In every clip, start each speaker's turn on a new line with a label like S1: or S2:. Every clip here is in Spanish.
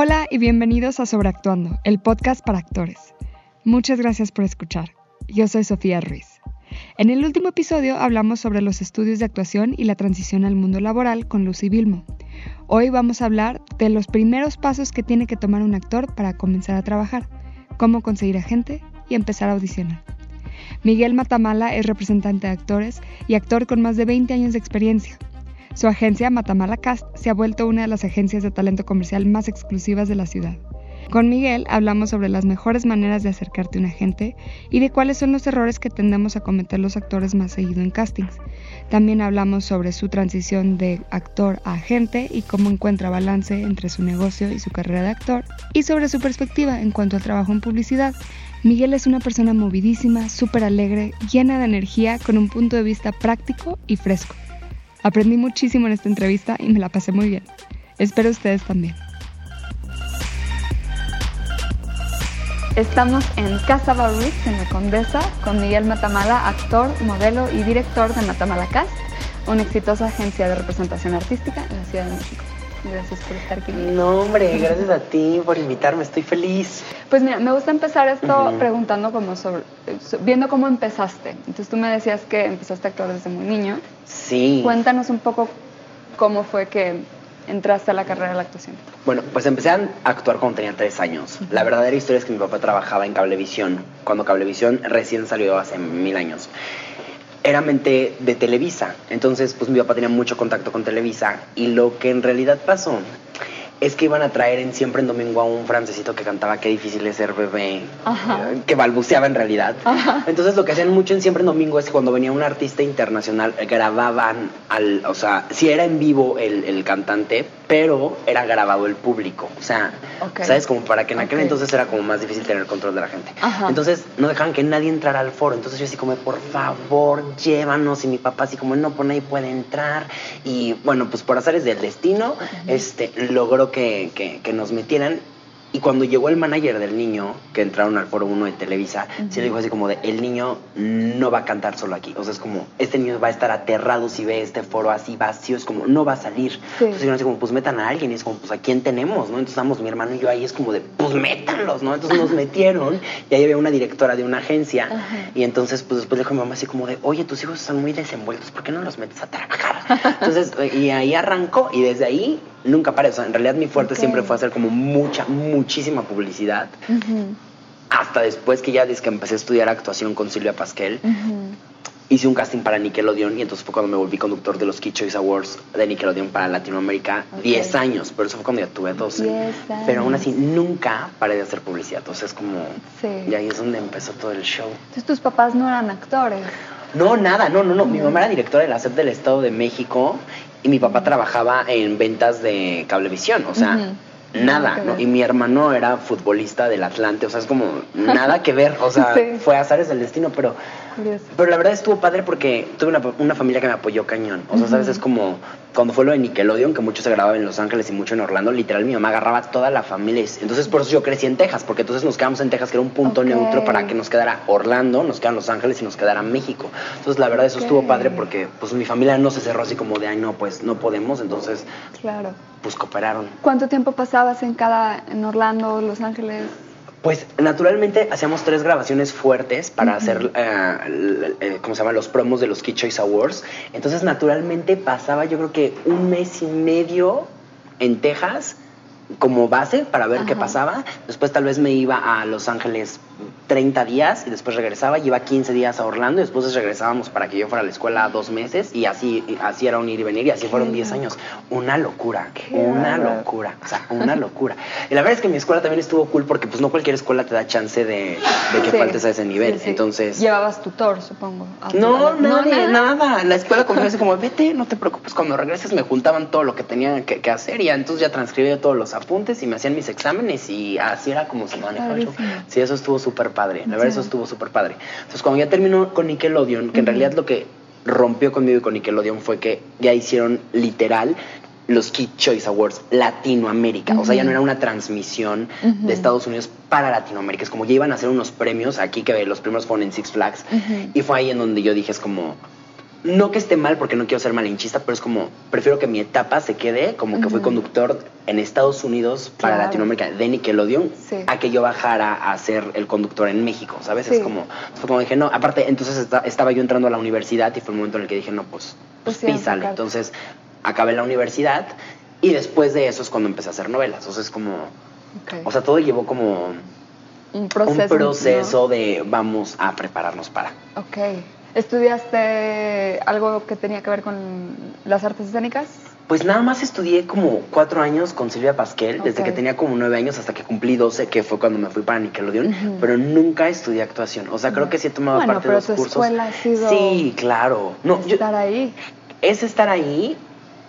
S1: Hola y bienvenidos a Sobreactuando, el podcast para actores. Muchas gracias por escuchar. Yo soy Sofía Ruiz. En el último episodio hablamos sobre los estudios de actuación y la transición al mundo laboral con Lucy Vilmo. Hoy vamos a hablar de los primeros pasos que tiene que tomar un actor para comenzar a trabajar, cómo conseguir a gente y empezar a audicionar. Miguel Matamala es representante de actores y actor con más de 20 años de experiencia. Su agencia, Matamala Cast, se ha vuelto una de las agencias de talento comercial más exclusivas de la ciudad. Con Miguel hablamos sobre las mejores maneras de acercarte a un agente y de cuáles son los errores que tendemos a cometer los actores más seguido en castings. También hablamos sobre su transición de actor a agente y cómo encuentra balance entre su negocio y su carrera de actor y sobre su perspectiva en cuanto al trabajo en publicidad. Miguel es una persona movidísima, súper alegre, llena de energía, con un punto de vista práctico y fresco. Aprendí muchísimo en esta entrevista y me la pasé muy bien. Espero ustedes también. Estamos en Casa Barrix, en la Condesa, con Miguel Matamala, actor, modelo y director de Matamala Cast, una exitosa agencia de representación artística en la Ciudad de México. Gracias por estar aquí.
S2: No, hombre, gracias a ti por invitarme, estoy feliz.
S1: Pues mira, me gusta empezar esto preguntando como sobre, viendo cómo empezaste. Entonces tú me decías que empezaste a actuar desde muy niño.
S2: Sí.
S1: Cuéntanos un poco cómo fue que entraste a la carrera de la actuación.
S2: Bueno, pues empecé a actuar cuando tenía tres años. La verdadera historia es que mi papá trabajaba en Cablevisión, cuando Cablevisión recién salió hace mil años era mente de Televisa. Entonces, pues mi papá tenía mucho contacto con Televisa. Y lo que en realidad pasó es que iban a traer en siempre en domingo a un francesito que cantaba Qué difícil es ser bebé, que balbuceaba en realidad. Entonces lo que hacían mucho en siempre en domingo es que cuando venía un artista internacional grababan al, o sea, si era en vivo el, el cantante, pero era grabado el público. O sea, ¿sabes? Como para que en aquel entonces era como más difícil tener control de la gente. Entonces no dejaban que nadie entrara al foro. Entonces yo así como, por favor, llévanos. Y mi papá así como, no, pues nadie puede entrar. Y bueno, pues por azares del destino, este, logró que, que, nos metieran y cuando llegó el manager del niño, que entraron al foro 1 de Televisa, se le dijo así como de, el niño no va a cantar solo aquí. O sea, es como, este niño va a estar aterrado si ve este foro así vacío, es como, no va a salir. Entonces yo así como, pues metan a alguien, y es como, pues a quién tenemos, ¿no? Entonces estamos mi hermano y yo ahí, es como de, pues métanlos, ¿no? Entonces nos metieron, y ahí había una directora de una agencia, y entonces pues después le dijo a mi mamá así como de, oye, tus hijos están muy desenvueltos, ¿por qué no los metes a trabajar? Entonces, y ahí arrancó, y desde ahí nunca paré. O sea, en realidad mi fuerte siempre fue hacer como mucha, muchísima publicidad. Hasta después que ya desde que empecé a estudiar actuación con Silvia Pasquel, hice un casting para Nickelodeon y entonces fue cuando me volví conductor de los Key Choice Awards de Nickelodeon para Latinoamérica. 10 años, pero eso fue cuando ya tuve 12. Pero aún así nunca paré de hacer publicidad. Entonces es como... Y ahí es donde empezó todo el show.
S1: Entonces tus papás no eran actores.
S2: No, nada, no, no, no. Mi mamá era directora de la SEP del Estado de México y mi papá trabajaba en ventas de cablevisión, o sea, nada, ¿no? Y mi hermano era futbolista del Atlante, o sea, es como nada que ver, o sea, fue azares del destino, pero pero la verdad estuvo padre porque tuve una, una, familia que me apoyó cañón. O sea, ¿sabes? Es como cuando fue lo de Nickelodeon, que mucho se grababa en Los Ángeles y mucho en Orlando, literal mi mamá agarraba toda la familia. Entonces por eso yo crecí en Texas, porque entonces nos quedamos en Texas, que era un punto neutro para que nos quedara Orlando, nos quedan Los Ángeles y nos quedara México. Entonces la verdad eso estuvo padre porque pues mi familia no se cerró así como de, ay no, pues no podemos, entonces
S1: claro.
S2: pues cooperaron.
S1: ¿Cuánto tiempo pasabas en cada, en Orlando, Los Ángeles?
S2: Pues naturalmente hacíamos tres grabaciones fuertes para hacer, eh, ¿cómo se llama? Los promos de los Key Choice Awards. Entonces naturalmente pasaba yo creo que un mes y medio en Texas como base para ver qué pasaba. Después tal vez me iba a Los Ángeles 30 días y después regresaba, iba 15 días a Orlando y después regresábamos para que yo fuera a la escuela dos meses y así, así era un ir y venir y así fueron 10 años. Una locura, una locura, o sea, una locura. Y la verdad es que mi escuela también estuvo cool porque pues no cualquier escuela te da chance de, que faltes a ese nivel. Entonces...
S1: Llevabas tutor, supongo.
S2: No, no, nada. La escuela como como, vete, no te preocupes, cuando regreses me juntaban todo lo que tenía que, hacer y entonces ya transcribía todos los apuntes y me hacían mis exámenes y así era como se manejaba el Sí, eso estuvo súper padre. La verdad, eso estuvo súper padre. Entonces, cuando ya terminó con Nickelodeon, que en realidad lo que rompió conmigo y con Nickelodeon fue que ya hicieron literal los Kid Choice Awards Latinoamérica. O sea, ya no era una transmisión de Estados Unidos para Latinoamérica. Es como ya iban a hacer unos premios aquí, que los primeros fueron en Six Flags. Y fue ahí en donde yo dije, es como, no que esté mal porque no quiero ser malinchista, pero es como, prefiero que mi etapa se quede como que fui conductor en Estados Unidos para. Latinoamérica de Nickelodeon
S1: Sí.
S2: a que yo bajara a ser el conductor en México, ¿sabes? Es como, fue como dije, no, aparte, entonces esta- estaba yo entrando a la universidad y fue el momento en el que dije, no, pues, pues,
S1: Pues
S2: písale. Entonces, acabé la universidad y después de eso es cuando empecé a hacer novelas. O sea, es como, o sea, todo llevó como
S1: un proceso.
S2: un proceso de vamos a prepararnos para.
S1: Ok. ¿Estudiaste algo que tenía que ver con las artes escénicas?
S2: Pues nada más estudié como cuatro años con Silvia Pasquel, desde que tenía como nueve años hasta que cumplí doce, que fue cuando me fui para Nickelodeon, pero nunca estudié actuación. O sea, creo que sí he tomado
S1: Bueno,
S2: parte
S1: pero
S2: de
S1: tu
S2: los cursos.
S1: escuela ha sido
S2: Sí, claro. No, yo-
S1: estar ahí.
S2: es estar ahí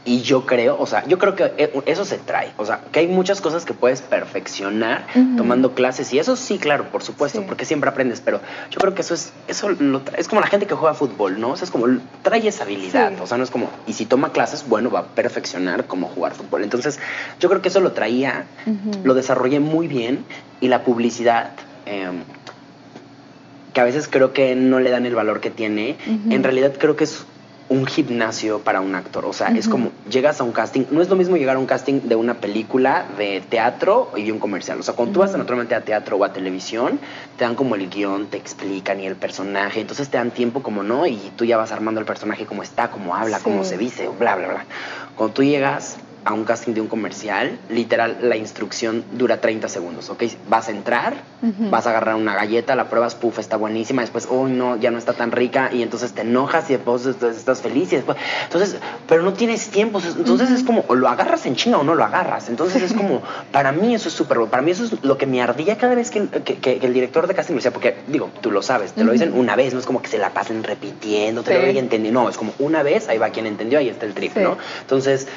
S2: y yo creo, o sea, yo creo que e- eso se trae. O sea, que hay muchas cosas que puedes perfeccionar tomando clases y eso sí, claro, por supuesto,
S1: Sí.
S2: porque siempre aprendes, pero yo creo que eso es eso lo es como la gente que juega fútbol, ¿no? O sea, es como trae esa habilidad,
S1: Sí.
S2: o sea, no es como y si toma clases, bueno, va a perfeccionar cómo jugar fútbol. Entonces, yo creo que eso lo traía, lo desarrollé muy bien y la publicidad em, que a veces creo que no le dan el valor que tiene, en realidad creo que es un gimnasio para un actor. O sea, es como llegas a un casting. No es lo mismo llegar a un casting de una película, de teatro y de un comercial. O sea, cuando tú vas naturalmente a teatro o a televisión, te dan como el guion, te explican y el personaje. Entonces te dan tiempo como no y tú ya vas armando el personaje como está, como habla,
S1: Sí.
S2: cómo se dice, bla, bla, bla. Cuando tú llegas a un casting de un comercial, literal, la instrucción dura 30 segundos, ¿ok? Vas a entrar, vas a agarrar una galleta, la pruebas, puff, está buenísima, después, uy, no, ya no está tan rica, y entonces te enojas y después estás feliz y después, entonces, pero no tienes tiempo, entonces es como, o lo agarras en chinga o no lo agarras, entonces es como, para mí eso es súper, para mí eso es lo que me ardía cada vez que, que- que- que el director de casting me decía, porque, digo, tú lo sabes, te lo dicen una vez, no es como que se la pasen repitiendo, te
S1: Sí.
S2: lo digan entendiendo, no, es como una vez, ahí va quien entendió, ahí está el trip,
S1: Sí.
S2: ¿no? Entonces,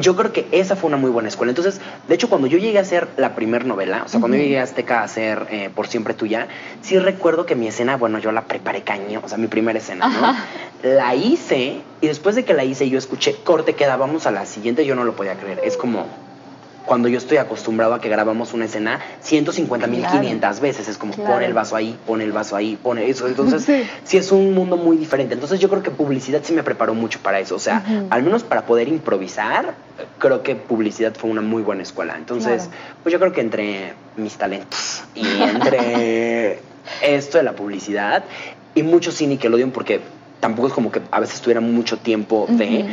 S2: yo creo que esa fue una muy buena escuela. Entonces, de hecho, cuando yo llegué a hacer la primer novela, o sea, cuando yo llegué a Azteca a hacer eh, Por Siempre Tuya, sí recuerdo que mi escena, bueno, yo la preparé caño, o sea, mi primera escena, ¿no? La hice y después de que la hice yo escuché, corte, queda, vamos a la siguiente, yo no lo podía creer. Es como cuando yo estoy acostumbrado a que grabamos una escena 150 mil
S1: Claro.
S2: 500 veces, es como
S1: Claro.
S2: pon el vaso ahí, pon el vaso ahí, pone eso. Entonces,
S1: Sí.
S2: sí es un mundo muy diferente. Entonces yo creo que publicidad sí me preparó mucho para eso. O sea, al menos para poder improvisar, creo que publicidad fue una muy buena escuela. Entonces,
S1: Claro.
S2: pues yo creo que entre mis talentos y entre esto de la publicidad y mucho sí Nickelodeon porque tampoco es como que a veces tuviera mucho tiempo de...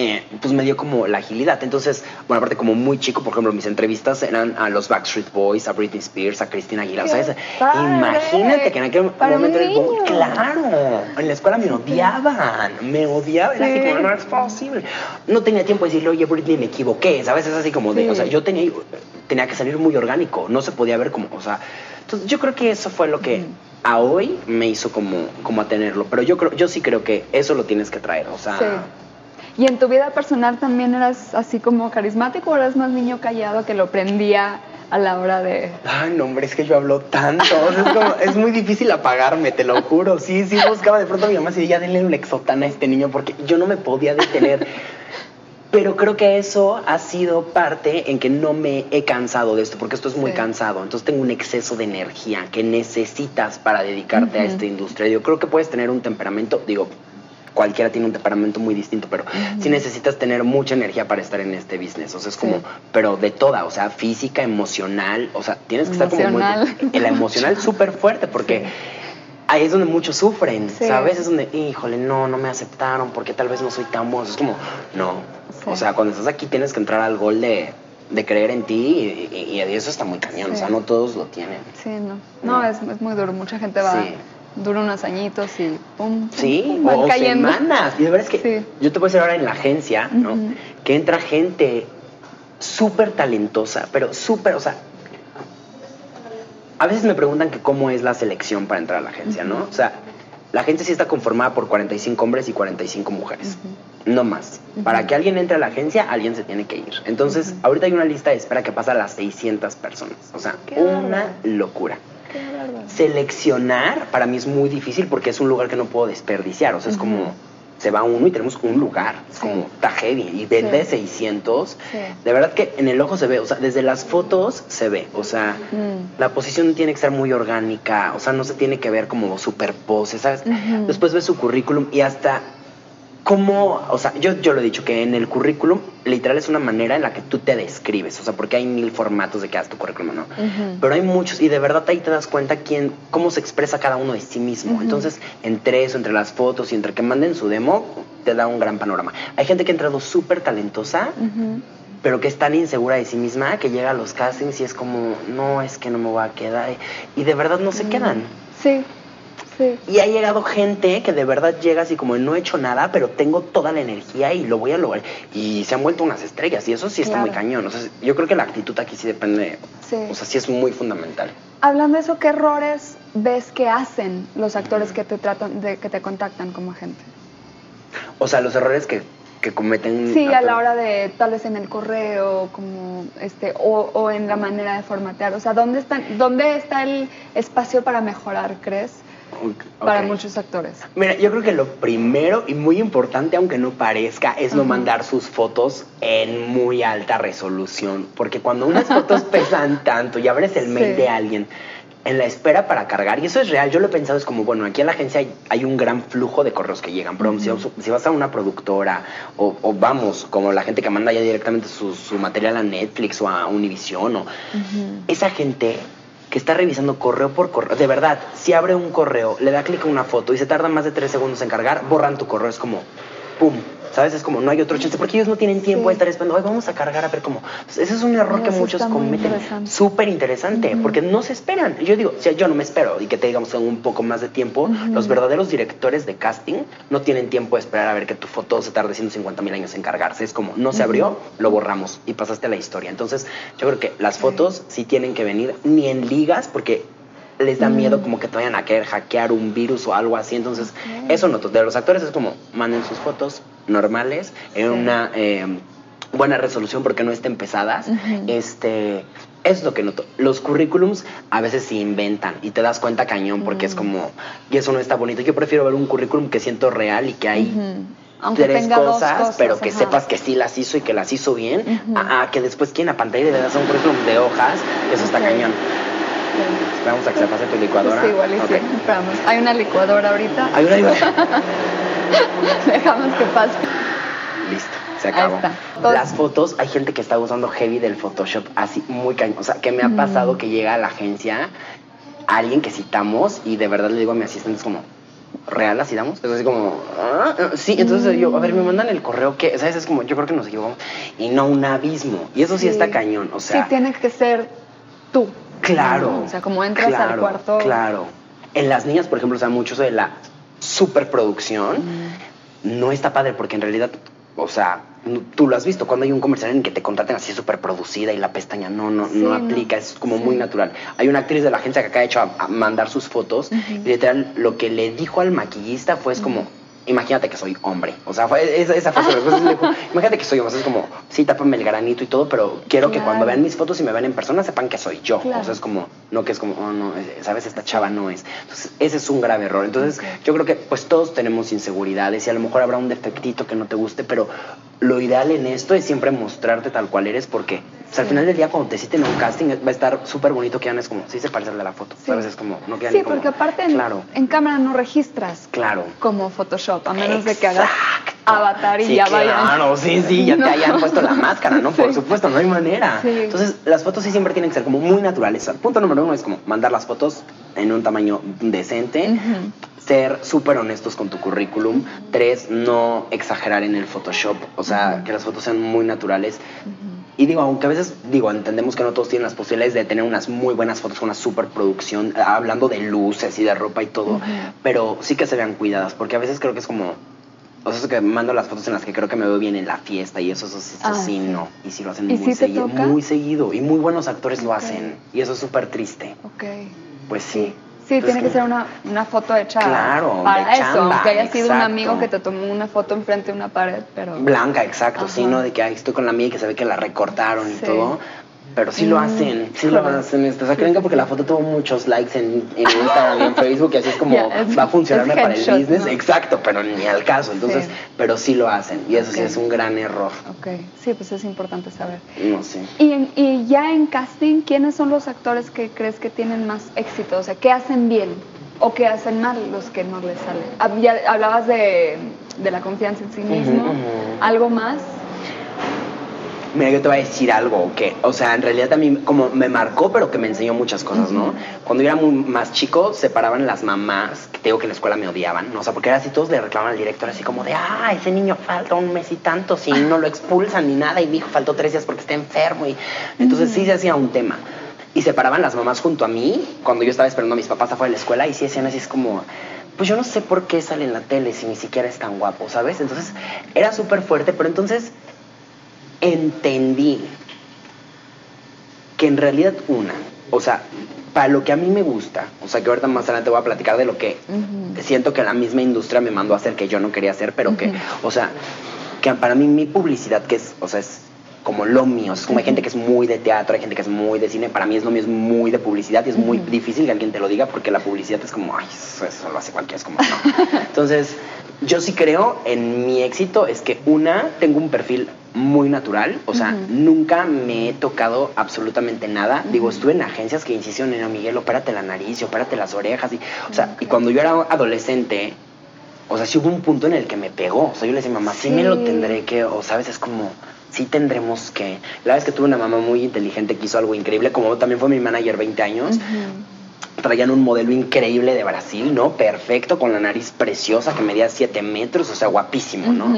S2: eh, pues me dio como la agilidad. Entonces, bueno, aparte como muy chico, por ejemplo, mis entrevistas eran a los Backstreet Boys, a Britney Spears, a Cristina Aguilera. O sea, imagínate que en aquel
S1: Para
S2: momento era como, claro, en la escuela me odiaban, me odiaban, era así
S1: Sí.
S2: como, no es posible. No tenía tiempo de decirle, oye, Britney, me equivoqué, ¿sabes? Es así como de,
S1: Sí.
S2: o sea, yo tenía, tenía que salir muy orgánico, no se podía ver como, o sea, entonces yo creo que eso fue lo que a hoy me hizo como, como a tenerlo, pero yo creo, yo sí creo que eso lo tienes que traer, o sea...
S1: Sí. ¿Y en tu vida personal también eras así como carismático o eras más niño callado que lo prendía a la hora de...
S2: Ay, no, hombre, es que yo hablo tanto. o sea, es, como- es muy difícil apagarme, te lo juro. Sí, sí, buscaba de pronto a mi mamá y decía, ya denle un exotana a este niño porque yo no me podía detener. Pero creo que eso ha sido parte en que no me he cansado de esto, porque esto es muy
S1: Sí.
S2: cansado. Entonces tengo un exceso de energía que necesitas para dedicarte a esta industria. Yo creo que puedes tener un temperamento, digo, cualquiera tiene un temperamento muy distinto, pero sí necesitas tener mucha energía para estar en este business. O sea, es como,
S1: Sí.
S2: pero de toda, o sea, física, emocional, o sea, tienes que estar como muy... El emocional súper fuerte, porque ahí es donde muchos sufren,
S1: Sí.
S2: ¿sabes? Es donde, híjole, no, no me aceptaron porque tal vez no soy tan bueno. Es como, no.
S1: Sí.
S2: O sea, cuando estás aquí tienes que entrar al gol de, de creer en ti y, y- y eso está muy cañón. O sea, no todos lo tienen.
S1: Sí, no. No, es, es muy duro. Mucha gente va... Dura unos añitos y pum,
S2: Sí,
S1: pum, van
S2: o
S1: cayendo.
S2: semanas. Y de verdad es que
S1: Sí.
S2: yo te puedo decir ahora en la agencia, ¿no? Que entra gente súper talentosa, pero súper, o sea, a veces me preguntan que cómo es la selección para entrar a la agencia, ¿no? O sea, la agencia sí está conformada por 45 hombres y 45 mujeres, no más. Para que alguien entre a la agencia, alguien se tiene que ir. Entonces, ahorita hay una lista de espera que pasa a las 600 personas. O sea,
S1: Qué
S2: una locura. Seleccionar para mí es muy difícil porque es un lugar que no puedo desperdiciar. O sea, es como se va uno y tenemos un lugar. Es
S1: Sí.
S2: como, está heavy. Y vende
S1: Sí.
S2: 600.
S1: Sí.
S2: De verdad que en el ojo se ve, o sea, desde las fotos se ve. O sea,
S1: Mm.
S2: la posición tiene que ser muy orgánica. O sea, no se tiene que ver como super pose, ¿sabes? Después ves su currículum y hasta cómo, o sea, yo, yo lo he dicho que en el currículum literal es una manera en la que tú te describes, o sea, porque hay mil formatos de que hagas tu currículum, ¿no? Pero hay muchos y de verdad ahí te das cuenta quién, cómo se expresa cada uno de sí mismo. Entonces, entre eso, entre las fotos y entre que manden su demo, te da un gran panorama. Hay gente que ha entrado súper talentosa, pero que es tan insegura de sí misma que llega a los castings y es como, no, es que no me voy a quedar. Y de verdad no se
S1: Mm.
S2: quedan.
S1: Sí, sí.
S2: Y ha llegado gente que de verdad llega así como no he hecho nada, pero tengo toda la energía y lo voy a lograr. Y se han vuelto unas estrellas y eso sí está
S1: Claro.
S2: muy cañón. O sea, yo creo que la actitud aquí sí depende,
S1: Sí.
S2: o sea, sí es muy fundamental.
S1: Hablando de eso, ¿qué errores ves que hacen los actores que te tratan, de, que te contactan como agente?
S2: O sea, los errores que, que cometen...
S1: Sí, a la hora de tal vez en el correo, como este, o, o en la manera de formatear. O sea, ¿dónde están, dónde está el espacio para mejorar, crees, Para muchos actores?
S2: Mira, yo creo que lo primero y muy importante, aunque no parezca, es no
S1: Ajá.
S2: mandar sus fotos en muy alta resolución. Porque cuando unas fotos pesan tanto y abres el mail
S1: Sí.
S2: de alguien en la espera para cargar, y eso es real, yo lo he pensado, es como, bueno, aquí en la agencia hay, hay un gran flujo de correos que llegan, pero si, si vas a una productora o, o vamos, como la gente que manda ya directamente su, su material a Netflix o a Univision o esa gente que está revisando correo por correo, de verdad, si abre un correo, le da clic a una foto y se tarda más de tres segundos en cargar, borran tu correo, es como, ¡pum! ¿Sabes? Es como, no hay otro chance, porque ellos no tienen tiempo
S1: Sí.
S2: de estar esperando, "Ay, vamos a cargar a ver cómo. Pues ese es un error que muchos cometen. Súper interesante, porque no se esperan. Yo digo, si yo no me espero y que te digamos en un poco más de tiempo, los verdaderos directores de casting no tienen tiempo de esperar a ver que tu foto se tarde 150 mil años en cargarse. Es como, no se abrió, lo borramos y pasaste a la historia. Entonces, yo creo que las fotos sí tienen que venir ni en ligas, porque les da
S1: Mm.
S2: miedo como que te vayan a querer hackear un virus o algo así. Entonces, eso noto. De los actores es como, manden sus fotos normales en
S1: Sí.
S2: una eh, buena resolución porque no estén pesadas. Este. Es lo que noto. Los currículums a veces se inventan y te das cuenta cañón porque es
S1: Mm.
S2: como, y eso no está bonito. Yo prefiero ver un currículum que siento real y que hay.
S1: Aunque
S2: tres cosas,
S1: cosas,
S2: pero que
S1: ajá.
S2: sepas que sí las hizo y que las hizo bien, a, a que después quien a pantalla le das un currículum de hojas, eso está cañón. Esperamos a que se pase tu licuadora.
S1: Sí, igual y sí. Esperamos. Hay una licuadora ahorita.
S2: Hay una licuadora.
S1: Dejamos que pase.
S2: Listo, se acabó. Las fotos, hay gente que está usando heavy del Photoshop así muy cañón. O sea, que me ha
S1: Mm.
S2: pasado que llega a la agencia alguien que citamos y de verdad le digo a mi asistente, es como, ¿real la citamos? Es así como, "Ah, ah, sí. Entonces yo, a ver, me mandan el correo que, ¿sabes? Es como, yo creo que nos equivocamos. Y no un abismo. Y eso sí, está cañón. O sea,
S1: sí, tiene que ser tú.
S2: Claro.
S1: O sea, como entras al
S2: claro,
S1: cuarto.
S2: Claro. En las niñas, por ejemplo, o sea, mucho de la superproducción
S1: Mm.
S2: no está padre porque en realidad, o sea, tú lo has visto cuando hay un comercial en que te contraten así superproducida y la pestaña no no
S1: Sí,
S2: no aplica, es como
S1: Sí.
S2: muy natural. Hay una actriz de la agencia que acá ha hecho a, a mandar sus fotos y literal lo que le dijo al maquillista fue es como Imagínate que soy hombre. O sea, fue, esa, esa fue su respuesta. Dijo, Imagínate que soy hombre. O sea, es como, sí, tápame el granito y todo, pero quiero que cuando vean mis fotos y me vean en persona sepan que soy yo.
S1: Claro.
S2: O sea, es como, no que es como, oh, no, eh, sabes, esta chava no es. Entonces, ese es un grave error. Entonces, yo creo que pues todos tenemos inseguridades y a lo mejor habrá un defectito que no te guste, pero lo ideal en esto es siempre mostrarte tal cual eres porque pues, al
S1: Sí.
S2: final del día cuando te citen a un casting va a estar súper bonito que ya no es como, sí se parece al de la foto.
S1: Sí.
S2: ¿Sabes? Es como, no queda
S1: Sí,
S2: ni como,
S1: porque aparte en,
S2: Claro,
S1: en cámara no registras
S2: claro.
S1: como Photoshop, a menos de que hagas avatar y
S2: Sí,
S1: ya
S2: claro,
S1: vayan.
S2: sí, sí, ya
S1: No.
S2: te hayan puesto la máscara, ¿no? Por
S1: Sí.
S2: supuesto, no hay manera.
S1: Sí.
S2: Entonces, las fotos sí siempre tienen que ser como muy naturales. Punto número uno es como mandar las fotos en un tamaño decente. Ser súper honestos con tu currículum. Tres, no exagerar en el Photoshop. O sea, que las fotos sean muy naturales. Y digo, aunque a veces, digo, entendemos que no todos tienen las posibilidades de tener unas muy buenas fotos con una superproducción, eh, hablando de luces y de ropa y todo, pero sí que se vean cuidadas, porque a veces creo que es como, o sea, eso que mando las fotos en las que creo que me veo bien en la fiesta y eso, eso, eso
S1: Ah,
S2: sí,
S1: sí.
S2: no. Y sí lo hacen
S1: ¿Y
S2: muy
S1: te
S2: seguido, muy seguido. Y muy buenos actores lo hacen. Y eso es súper triste.
S1: Ok.
S2: Pues sí.
S1: Sí,
S2: Pues
S1: tiene que ser una, una foto hecha
S2: Claro,
S1: para
S2: de
S1: eso,
S2: chamba,
S1: aunque haya sido un amigo que te tomó una foto enfrente de una pared, pero...
S2: Blanca, exacto, sí,
S1: Ajá.
S2: ¿no? De que ay, estoy con la mía y que se ve que la recortaron y
S1: Sí.
S2: todo. Pero sí lo hacen, sí lo hacen. Esto. O sea, creen que porque la foto tuvo muchos likes en, en Instagram y en Facebook y así es como
S1: es-
S2: va a funcionarme para el business.
S1: ¿no?
S2: Exacto, pero ni al caso. Entonces,
S1: Sí.
S2: pero sí lo hacen y eso sí es un gran error.
S1: Ok, sí, pues es importante saber.
S2: No sé.
S1: Y, en- y ya en casting, ¿quiénes son los actores que crees que tienen más éxito? O sea, ¿qué hacen bien o qué hacen mal los que no les salen? Hab- Ya hablabas de, de la confianza en sí mismo. ¿Algo más?
S2: Mira, yo te voy a decir algo que, o sea, en realidad también como me marcó, pero que me enseñó muchas cosas, ¿no? Cuando yo era muy más chico, se paraban las mamás, que te digo que en la escuela me odiaban, ¿no? O sea, porque era así, todos le reclamaban al director así como de, ah, ese niño falta un mes y tanto, si no lo expulsan ni nada, y mi hijo faltó tres días porque está enfermo, y entonces sí se hacía un tema. Y se paraban las mamás junto a mí, cuando yo estaba esperando a mis papás afuera de la escuela, y sí decían así, es como, pues yo no sé por qué sale en la tele si ni siquiera es tan guapo, ¿sabes? Entonces era súper fuerte, pero entonces entendí que en realidad una, o sea, para lo que a mí me gusta, o sea, que ahorita más adelante voy a platicar de lo que siento que la misma industria me mandó a hacer que yo no quería hacer, pero que, o sea, que para mí mi publicidad, que es, o sea, es como lo mío, es como hay gente que es muy de teatro, hay gente que es muy de cine, para mí es lo mío, es muy de publicidad y es muy difícil que alguien te lo diga porque la publicidad es como, ay, eso, eso lo hace cualquiera, es como, no. Entonces, yo sí creo en mi éxito, es que una, tengo un perfil muy natural, o sea, nunca me he tocado absolutamente nada. Digo, estuve en agencias que insistieron en, Miguel, opérate la nariz opérate las orejas. Y, o sea, y cuando yo era adolescente, o sea, sí hubo un punto en el que me pegó. O sea, yo le decía, mamá, sí, me lo tendré que, o sabes, es como, sí tendremos que. La vez que tuve una mamá muy inteligente que hizo algo increíble, como también fue mi manager 20 años, traían un modelo increíble de Brasil, ¿no? Perfecto, con la nariz preciosa, que medía 7 metros, o sea, guapísimo, ¿no?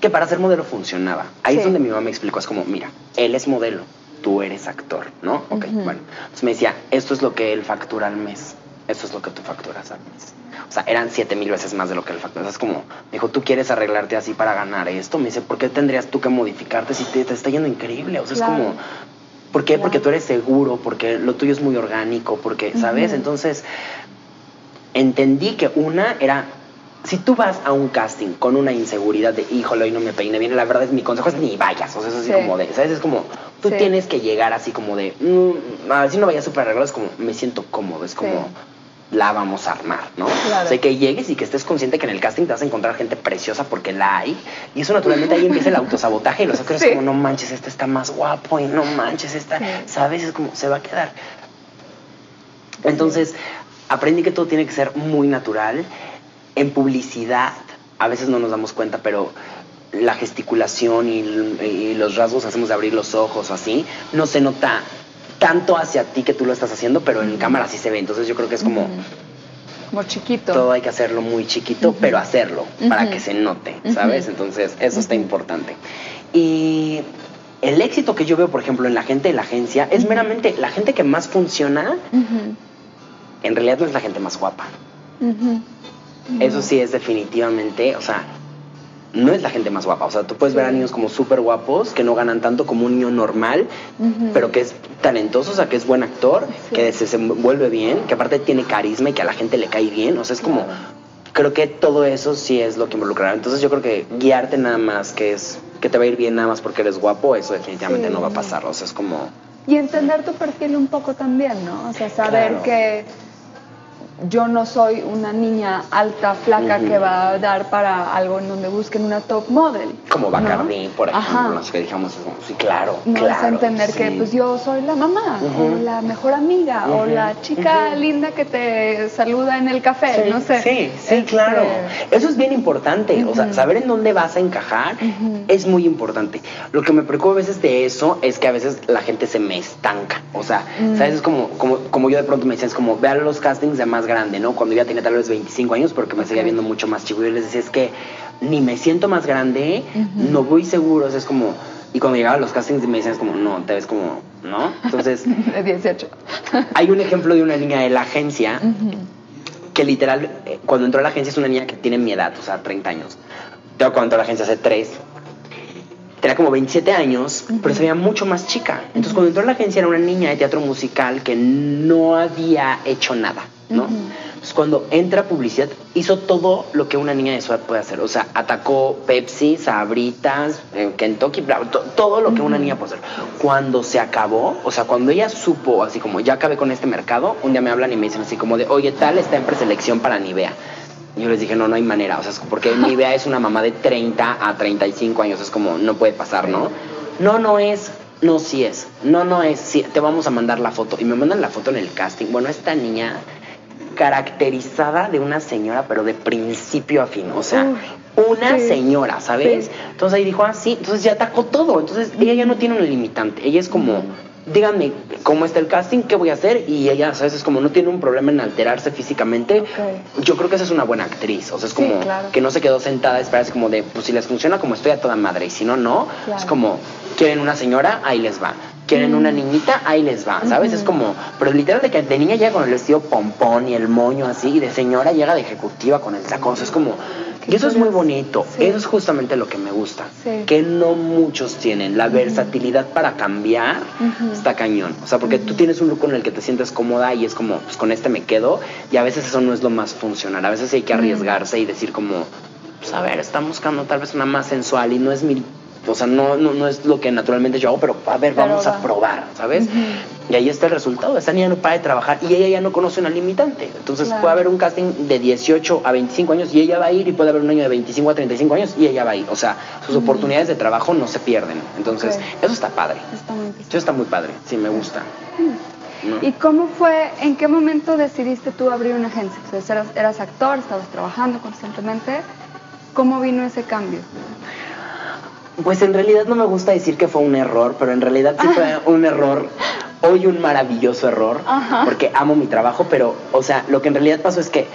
S2: Que para ser modelo funcionaba. Ahí
S1: Sí.
S2: es donde mi mamá me explicó, es como, mira, él es modelo, tú eres actor, ¿no? Ok, bueno. Entonces me decía, esto es lo que él factura al mes, esto es lo que tú facturas al mes. O sea, eran siete mil veces más de lo que él factura. O sea, es como, me dijo, tú quieres arreglarte así para ganar esto. Me dice, ¿por qué tendrías tú que modificarte si te, te está yendo increíble? O sea,
S1: Claro.
S2: es como, ¿por qué?
S1: Claro.
S2: Porque tú eres seguro, porque lo tuyo es muy orgánico, porque, ¿sabes? Entonces, entendí que una era si tú vas a un casting con una inseguridad de híjole hoy no me peiné bien la verdad es mi consejo es ni vayas o sea es así
S1: Sí.
S2: como de sabes es como tú
S1: Sí.
S2: tienes que llegar así como de mm, a ver si no vayas súper arreglado es como me siento cómodo es como la vamos a armar no
S1: Claro.
S2: o sea que llegues y que estés consciente que en el casting te vas a encontrar gente preciosa porque la hay y eso naturalmente ahí empieza el autosabotaje y los actores como no manches este está más guapo y no manches esta sabes es como se va a quedar entonces, aprendí que todo tiene que ser muy natural. En publicidad, a veces no nos damos cuenta, pero la gesticulación y, y los rasgos hacemos de abrir los ojos o así, no se nota tanto hacia ti que tú lo estás haciendo, pero en cámara sí se ve. Entonces yo creo que es como.
S1: Como chiquito.
S2: todo hay que hacerlo muy chiquito, pero hacerlo para que se note, ¿sabes? Entonces eso está importante. Y el éxito que yo veo, por ejemplo, en la gente de la agencia es meramente la gente que más funciona en realidad no es la gente más guapa. Eso sí es definitivamente, o sea, no es la gente más guapa. O sea, tú puedes ver a niños como súper guapos que no ganan tanto como un niño normal, pero que es talentoso, o sea, que es buen actor,
S1: Sí.
S2: que se desenvuelve bien, que aparte tiene carisma y que a la gente le cae bien. O sea, es como, creo que todo eso sí es lo que involucra. Entonces yo creo que guiarte nada más, que es que te va a ir bien nada más porque eres guapo, eso definitivamente
S1: Sí.
S2: no va a pasar. O sea, es como...
S1: Y entender tu perfil un poco también, ¿no? O sea, saber
S2: Claro.
S1: que yo no soy una niña alta, flaca
S2: Ujú.
S1: que va a dar para algo en donde busquen una top model.
S2: Como
S1: ¿no?
S2: Bacardí, por ejemplo, los que como, sí, claro,
S1: No
S2: claro.
S1: es entender que
S2: sí.
S1: pues yo soy la mamá
S2: Ujú.
S1: o la mejor amiga o
S2: Ujú.
S1: la chica linda que te saluda en el café,
S2: Sí,
S1: no sé.
S2: Sí, sí,
S1: Este,
S2: claro. Eso es bien importante. O sea, saber en dónde vas a encajar es muy importante. Lo que me preocupa a veces de eso es que a veces la gente se me estanca. O sea,
S1: Mm.
S2: ¿sabes? Es como, como, como yo de pronto me decían, es como, vean los castings de más grande, ¿no? Cuando yo ya tenía tal vez 25 años, porque me seguía viendo mucho más chico. Yo les decía, es que ni me siento más grande, no voy seguro. O sea, es como. Y cuando llegaba a los castings me decían, es como, no, te ves como, ¿no? Entonces,
S1: De 18.
S2: hay un ejemplo de una niña de la agencia que literal, eh, cuando entró a la agencia es una niña que tiene mi edad, o sea, 30 años. Yo cuando entró a la agencia hace 3, tenía como 27 años, pero se veía mucho más chica. Entonces cuando entró a la agencia era una niña de teatro musical que no había hecho nada, ¿no? Entonces, cuando entra publicidad, hizo todo lo que una niña de su edad puede hacer. O sea, atacó Pepsi, Sabritas, eh, Kentucky, bla, to- todo lo que una niña puede hacer. Cuando se acabó, o sea, cuando ella supo, así como, ya acabé con este mercado, un día me hablan y me dicen así como de, oye, tal está en preselección para Nivea. Y yo les dije, no, no hay manera. O sea, porque Nivea es una mamá de 30 a 35 años. Es como, no puede pasar, ¿no? No, no es. No, sí es. No, no es. Sí, te vamos a mandar la foto. Y me mandan la foto en el casting. Bueno, esta niña caracterizada de una señora, pero de principio a fin. O sea, una
S1: sí.
S2: señora, ¿sabes?
S1: Sí.
S2: Entonces ahí dijo, ah, sí. Entonces ya atacó todo. Entonces ella ya no tiene un limitante. Ella es como, díganme cómo está el casting, qué voy a hacer. Y ella, ¿sabes? Es como no tiene un problema en alterarse físicamente.
S1: Ok.
S2: Yo creo que esa es una buena actriz. O sea, es
S1: Sí,
S2: como
S1: claro.
S2: que no se quedó sentada a esperar, es como de, pues si les funciona como estoy a toda madre. Y si no, no.
S1: Claro.
S2: Es como, quieren una señora, ahí les va. Quieren una niñita, ahí les va, ¿sabes? Es como, pero literal de que de niña llega con el vestido pompón y el moño así, y de señora llega de ejecutiva con el saco, o sea, es como, y eso es muy bonito,
S1: Sí.
S2: eso es justamente lo que me gusta,
S1: Sí.
S2: que no muchos tienen, la versatilidad para cambiar
S1: Ujú.
S2: está cañón, o sea, porque tú tienes un look con el que te sientes cómoda y es como, pues con este me quedo, y a veces eso no es lo más funcional, a veces hay que arriesgarse y decir como, pues a ver, están buscando tal vez una más sensual y no es mi... O sea, no, no, no es lo que naturalmente yo hago, pero a ver,
S1: Pero
S2: vamos a probar, ¿sabes? Y ahí está el resultado. Esa niña no para de trabajar y ella ya no conoce una limitante. Entonces
S1: Claro.
S2: puede haber un casting de 18 a 25 años y ella va a ir y puede haber un año de 25 a 35 años y ella va a ir. O sea, sus oportunidades de trabajo no se pierden. Entonces, eso está padre.
S1: Está muy bien.
S2: Eso está muy padre. Sí, me gusta. ¿No?
S1: ¿Y cómo fue, en qué momento decidiste tú abrir una agencia? O sea, eras, eras actor, estabas trabajando constantemente. ¿Cómo vino ese cambio?
S2: Pues en realidad no me gusta decir que fue un error, pero en realidad sí fue un error, hoy un maravilloso error,
S1: Ajá.
S2: porque amo mi trabajo, pero, o sea, lo que en realidad pasó es que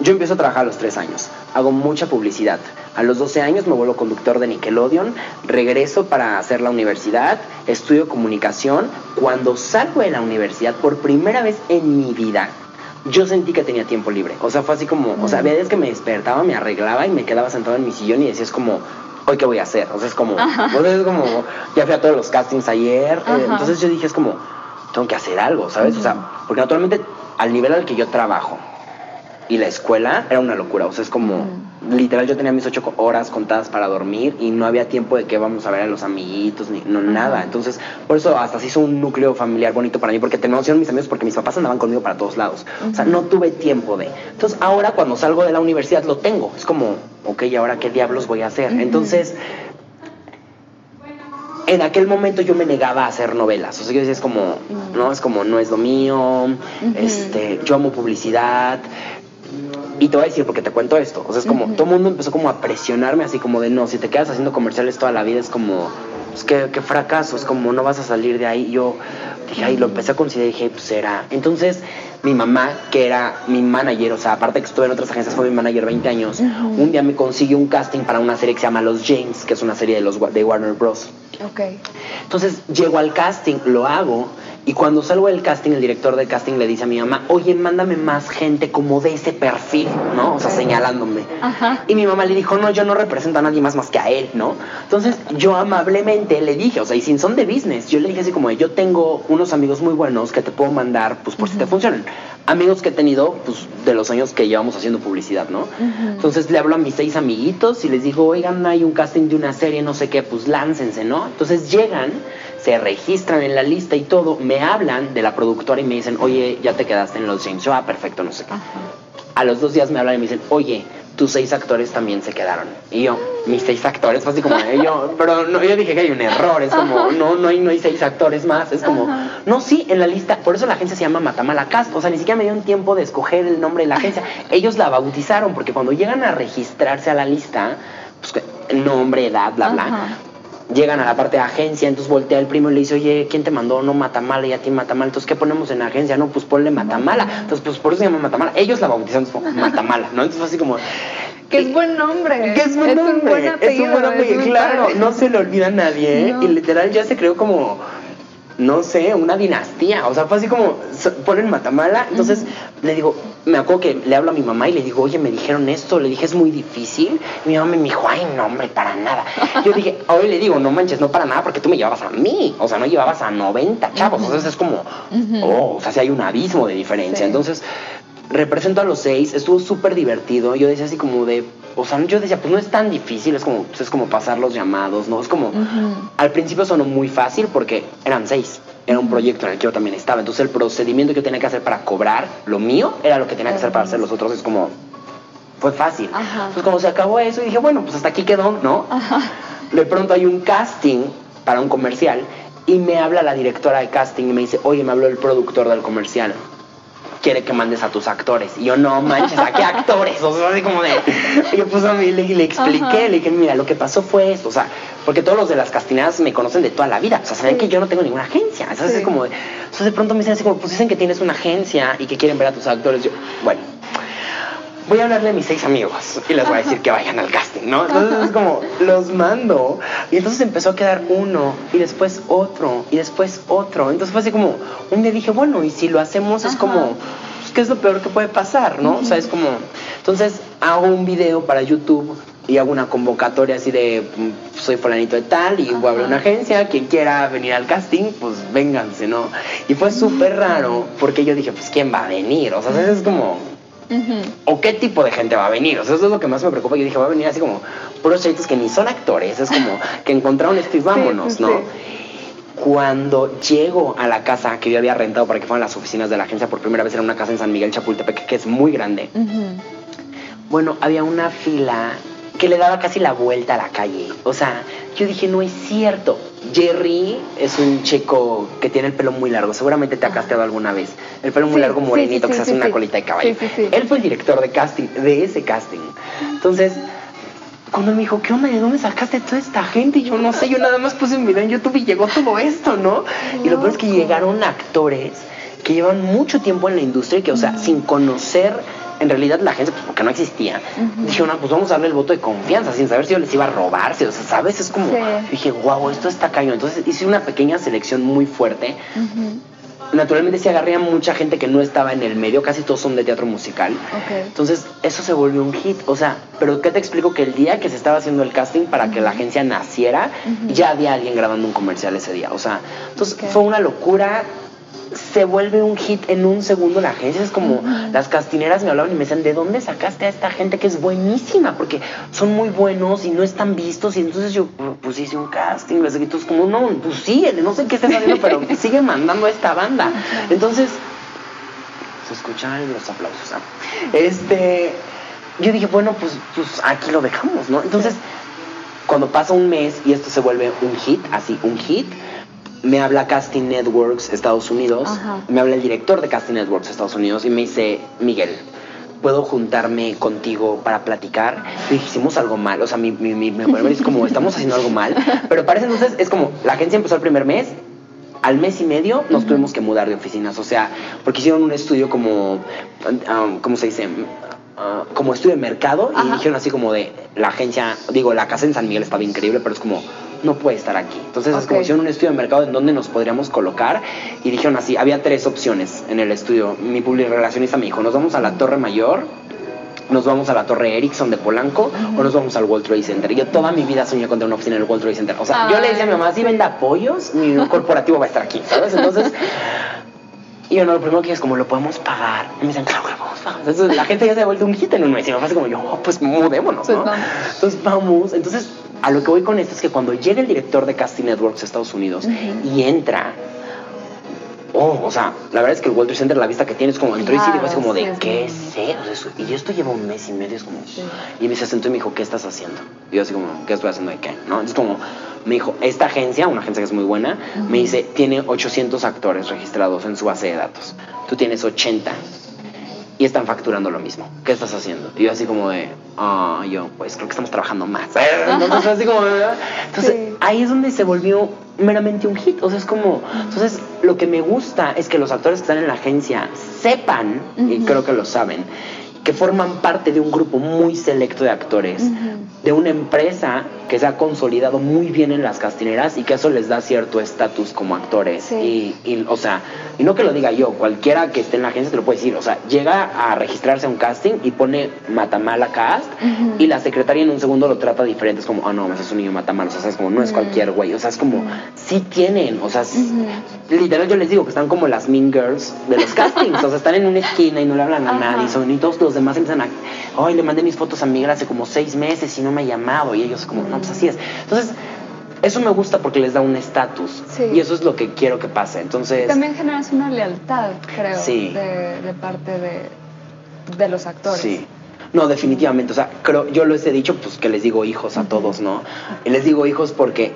S2: yo empiezo a trabajar a los tres años, hago mucha publicidad. A los 12 años me vuelvo conductor de Nickelodeon, regreso para hacer la universidad, estudio comunicación. Cuando salgo de la universidad, por primera vez en mi vida, yo sentí que tenía tiempo libre. O sea, fue así como, o sea, había días que me despertaba, me arreglaba y me quedaba sentado en mi sillón y decía, es como, hoy qué voy a hacer. O sea, es como, es como, ya fui a todos los castings ayer. eh, entonces yo dije, es como, tengo que hacer algo, ¿sabes? O sea, porque naturalmente al nivel al que yo trabajo y la escuela era una locura. O sea, es como, literal, yo tenía mis ocho horas contadas para dormir y no había tiempo de que vamos a ver a los amiguitos, ni no, nada. Entonces, por eso hasta se hizo un núcleo familiar bonito para mí, porque terminaron siendo mis amigos porque mis papás andaban conmigo para todos lados. O sea, no tuve tiempo de. Entonces, ahora cuando salgo de la universidad lo tengo. Es como, ok, ¿y ahora qué diablos voy a hacer? Entonces, en aquel momento yo me negaba a hacer novelas. O sea, yo decía, es como, no, es como, no es lo mío, este, yo amo publicidad. Y te voy a decir porque te cuento esto. O sea, es como, todo el mundo empezó como a presionarme así como de, no, si te quedas haciendo comerciales toda la vida es como, pues qué, qué fracaso, es como, no vas a salir de ahí. Yo dije, ay, lo empecé a considerar y dije, pues será. Entonces, mi mamá, que era mi manager, o sea, aparte que estuve en otras agencias, fue mi manager 20 años, un día me consiguió un casting para una serie que se llama Los James, que es una serie de, los, de Warner Bros.
S1: Ok.
S2: Entonces llego al casting, lo hago y cuando salgo del casting, el director del casting le dice a mi mamá, oye, mándame más gente como de ese perfil, ¿no? O sea, señalándome.
S1: Ajá.
S2: Y mi mamá le dijo, no, yo no represento a nadie más más que a él, ¿no? Entonces yo amablemente le dije, o sea, y sin son de business, yo le dije así como, yo tengo unos amigos muy buenos que te puedo mandar, pues por si te funcionan. Amigos que he tenido, pues de los años que llevamos haciendo publicidad, ¿no? Entonces le hablo a mis seis amiguitos y les digo, oigan, hay un casting de una serie, no sé qué, pues láncense, ¿no? Entonces llegan, se registran en la lista y todo, me hablan de la productora y me dicen, oye, ya te quedaste en los James. Yo, ah, perfecto, no sé qué. A los dos días me hablan y me dicen, oye, tus seis actores también se quedaron. Y yo, mis seis actores, fue así como, eh, yo, pero no, yo dije que hay un error, es como, no, no hay, no hay seis actores más, es como, no, sí, en la lista, por eso la agencia se llama Matamala Cast, o sea, ni siquiera me dieron tiempo de escoger el nombre de la agencia, ellos la bautizaron, porque cuando llegan a registrarse a la lista, pues, nombre, edad, bla, bla,
S1: Ajá.
S2: Llegan a la parte de agencia, entonces voltea el primo y le dice, oye, ¿quién te mandó? No, Matamala, y a ti Matamala. Entonces, ¿qué ponemos en la agencia? No, pues ponle Matamala. Entonces, pues por eso se llama Matamala. Ellos la bautizaron como Matamala, ¿no? Entonces fue así como...
S1: Que es buen nombre.
S2: Que es buen
S1: un
S2: nombre,
S1: buen
S2: es
S1: apellido.
S2: un buen apellido,
S1: muy
S2: claro,
S1: padre.
S2: no se le olvida a nadie, ¿eh? Y literal ya se creó como, no sé, una dinastía, o sea, fue así como, ponen Matamala, entonces le digo, me acuerdo que le hablo a mi mamá y le digo, oye, me dijeron esto, le dije, es muy difícil, y mi mamá me dijo, ay, no, hombre, para nada. Yo dije, hoy le digo, no manches, no para nada, porque tú me llevabas a mí, o sea, no llevabas a 90 chavos, entonces es como, oh, o sea, si hay un abismo de diferencia,
S1: Sí.
S2: entonces represento a los seis, estuvo súper divertido. Yo decía así como de, o sea, yo decía, pues no es tan difícil, es como, pues es como pasar los llamados, ¿no? Es como, al principio sonó muy fácil porque eran seis. Era un proyecto en el que yo también estaba. Entonces el procedimiento que yo tenía que hacer para cobrar lo mío era lo que tenía que hacer para hacer los otros. Es como, fue fácil. Entonces cuando se acabó eso, dije, bueno, pues hasta aquí quedó, ¿no? De pronto hay un casting para un comercial y me habla la directora de casting y me dice, oye, me habló el productor del comercial quiere que mandes a tus actores. Y yo, no manches, ¿a qué actores? O sea, así como de. Yo pues a mí le, le expliqué, le dije, mira, lo que pasó fue esto. O sea, porque todos los de las castineadas me conocen de toda la vida. O sea, saben que yo no tengo ninguna agencia. Entonces, es como de, entonces de pronto me dicen así como, pues dicen que tienes una agencia y que quieren ver a tus actores. Yo, bueno, voy a hablarle a mis seis amigos y les voy a decir que vayan al casting, ¿no? Entonces es como, los mando. Y entonces empezó a quedar uno y después otro y después otro. Entonces fue así como, un día dije, bueno, y si lo hacemos es como, pues, ¿qué es lo peor que puede pasar, no? O sea, es como, entonces hago un video para YouTube y hago una convocatoria así de mm, soy fulanito de tal y voy a abrir una agencia, quien quiera venir al casting, pues vénganse, ¿no? Y fue súper raro porque yo dije, pues ¿quién va a venir? O sea, es como ¿O qué tipo de gente va a venir? O sea, eso es lo que más me preocupa. Yo dije, va a venir así como puros chavitos que ni son actores. Es como que encontraron esto y vámonos, ¿no? Cuando llego a la casa que yo había rentado para que fueran las oficinas de la agencia por primera vez, era una casa en San Miguel Chapultepec, que es muy grande. Bueno, había una fila que le daba casi la vuelta a la calle. O sea, yo dije, no es cierto. Jerry es un chico que tiene el pelo muy largo, seguramente te ha casteado alguna vez. El pelo muy largo, morenito, que se hace una colita de caballo. Él fue el director de casting, de ese casting. Entonces, cuando me dijo, ¿qué onda? ¿De dónde sacaste toda esta gente? Y yo no sé, yo nada más puse un video en YouTube y llegó todo esto, ¿no? Y lo peor es que llegaron actores que llevan mucho tiempo en la industria y que, o sea, sin conocer en realidad la agencia, pues porque no existía, dije, no, pues vamos a darle el voto de confianza, sin saber si yo les iba a robarse, o sea, ¿sabes? Es como, dije, wow, esto está cañón. Entonces hice una pequeña selección muy fuerte. Naturalmente se agarré a mucha gente que no estaba en el medio, casi todos son de teatro musical. Entonces eso se volvió un hit. O sea, pero ¿qué te explico? Que el día que se estaba haciendo el casting para que la agencia naciera, ya había alguien grabando un comercial ese día. O sea, entonces fue una locura se vuelve un hit en un segundo la agencia. Es como las castineras me hablaban y me decían, ¿de dónde sacaste a esta gente que es buenísima? Porque son muy buenos y no están vistos. Y entonces yo pues hice un casting. Les entonces como, no, pues sigue, no sé qué estás haciendo, pero sigue mandando a esta banda. Entonces, se escuchan los aplausos. Este, yo dije, bueno, pues, pues aquí lo dejamos, ¿no? Entonces, cuando pasa un mes y esto se vuelve un hit, así, un hit, me habla Casting Networks Estados Unidos, me habla el director de Casting Networks Estados Unidos y me dice, Miguel, ¿puedo juntarme contigo para platicar? Y hicimos algo mal, o sea, mi, mi, mi, es como, estamos haciendo algo mal, pero parece entonces, es como, la agencia empezó el primer mes, al mes y medio nos tuvimos que mudar de oficinas, o sea, porque hicieron un estudio como, um, ¿cómo se dice? Uh, como estudio de mercado y dijeron así como de la agencia, digo, la casa en San Miguel estaba increíble, pero es como no puede estar aquí. Entonces es como hicieron un estudio de mercado en donde nos podríamos colocar y dijeron así, había tres opciones en el estudio. Mi relacionista me dijo, nos vamos a la Torre Mayor, nos vamos a la Torre Ericsson de Polanco o nos vamos al World Trade Center. Yo toda mi vida soñé con tener una oficina en el World Trade Center. O sea, yo le decía a mi mamá, si venda apoyos, mi corporativo va a estar aquí, ¿sabes? Entonces... Y yo no, lo primero que es como, ¿lo podemos pagar? Y me dicen, claro que lo podemos pagar. Entonces la gente ya se ha vuelto un hit en un mes. Y me pasa como yo, oh, pues mudémonos, ¿no? Pues Entonces vamos. Entonces a lo que voy con esto es que cuando llega el director de Casting Networks a Estados Unidos y entra, oh, o sea, la verdad es que el Trade Center, la vista que tiene es como, entró y sí, así como de, ¿qué es eso? Y esto lleva un mes y medio, es como, y me se sentó y me dijo, ¿qué estás haciendo? Y yo así como, ¿qué estoy haciendo de qué? ¿No? Entonces como, me dijo, esta agencia, una agencia que es muy buena, me dice, tiene 800 actores registrados en su base de datos. Tú tienes 80 y están facturando lo mismo. ¿Qué estás haciendo? Y yo así como de, ah, yo, pues creo que estamos trabajando más. Entonces, así como, entonces ahí es donde se volvió meramente un hit. O sea, es como, entonces lo que me gusta es que los actores que están en la agencia sepan, y creo que lo saben, que forman parte de un grupo muy selecto de actores, de una empresa que se ha consolidado muy bien en las castineras y que eso les da cierto estatus como actores. Y, y, o sea, y no que lo diga yo, cualquiera que esté en la agencia te lo puede decir. O sea, llega a registrarse a un casting y pone Matamala Cast y la secretaria en un segundo lo trata diferente. Es como, ah, no, es un niño Matamala. O sea, es como, no es cualquier güey. O sea, es como, sí tienen. O sea, literal yo les digo que están como las mean girls de los castings. o sea, están en una esquina y no le hablan a nadie. Son, y todos los demás empiezan a, ay, le mandé mis fotos a Miguel hace como seis meses y no me ha llamado. Y ellos como, no, pues así es. Entonces, eso me gusta porque les da un estatus. Y eso es lo que quiero que pase. Entonces.
S1: También generas una lealtad, creo, de, parte de, de, los actores.
S2: Sí. No, definitivamente. O sea, creo, yo les he dicho, pues que les digo hijos a todos, ¿no? Y les digo hijos porque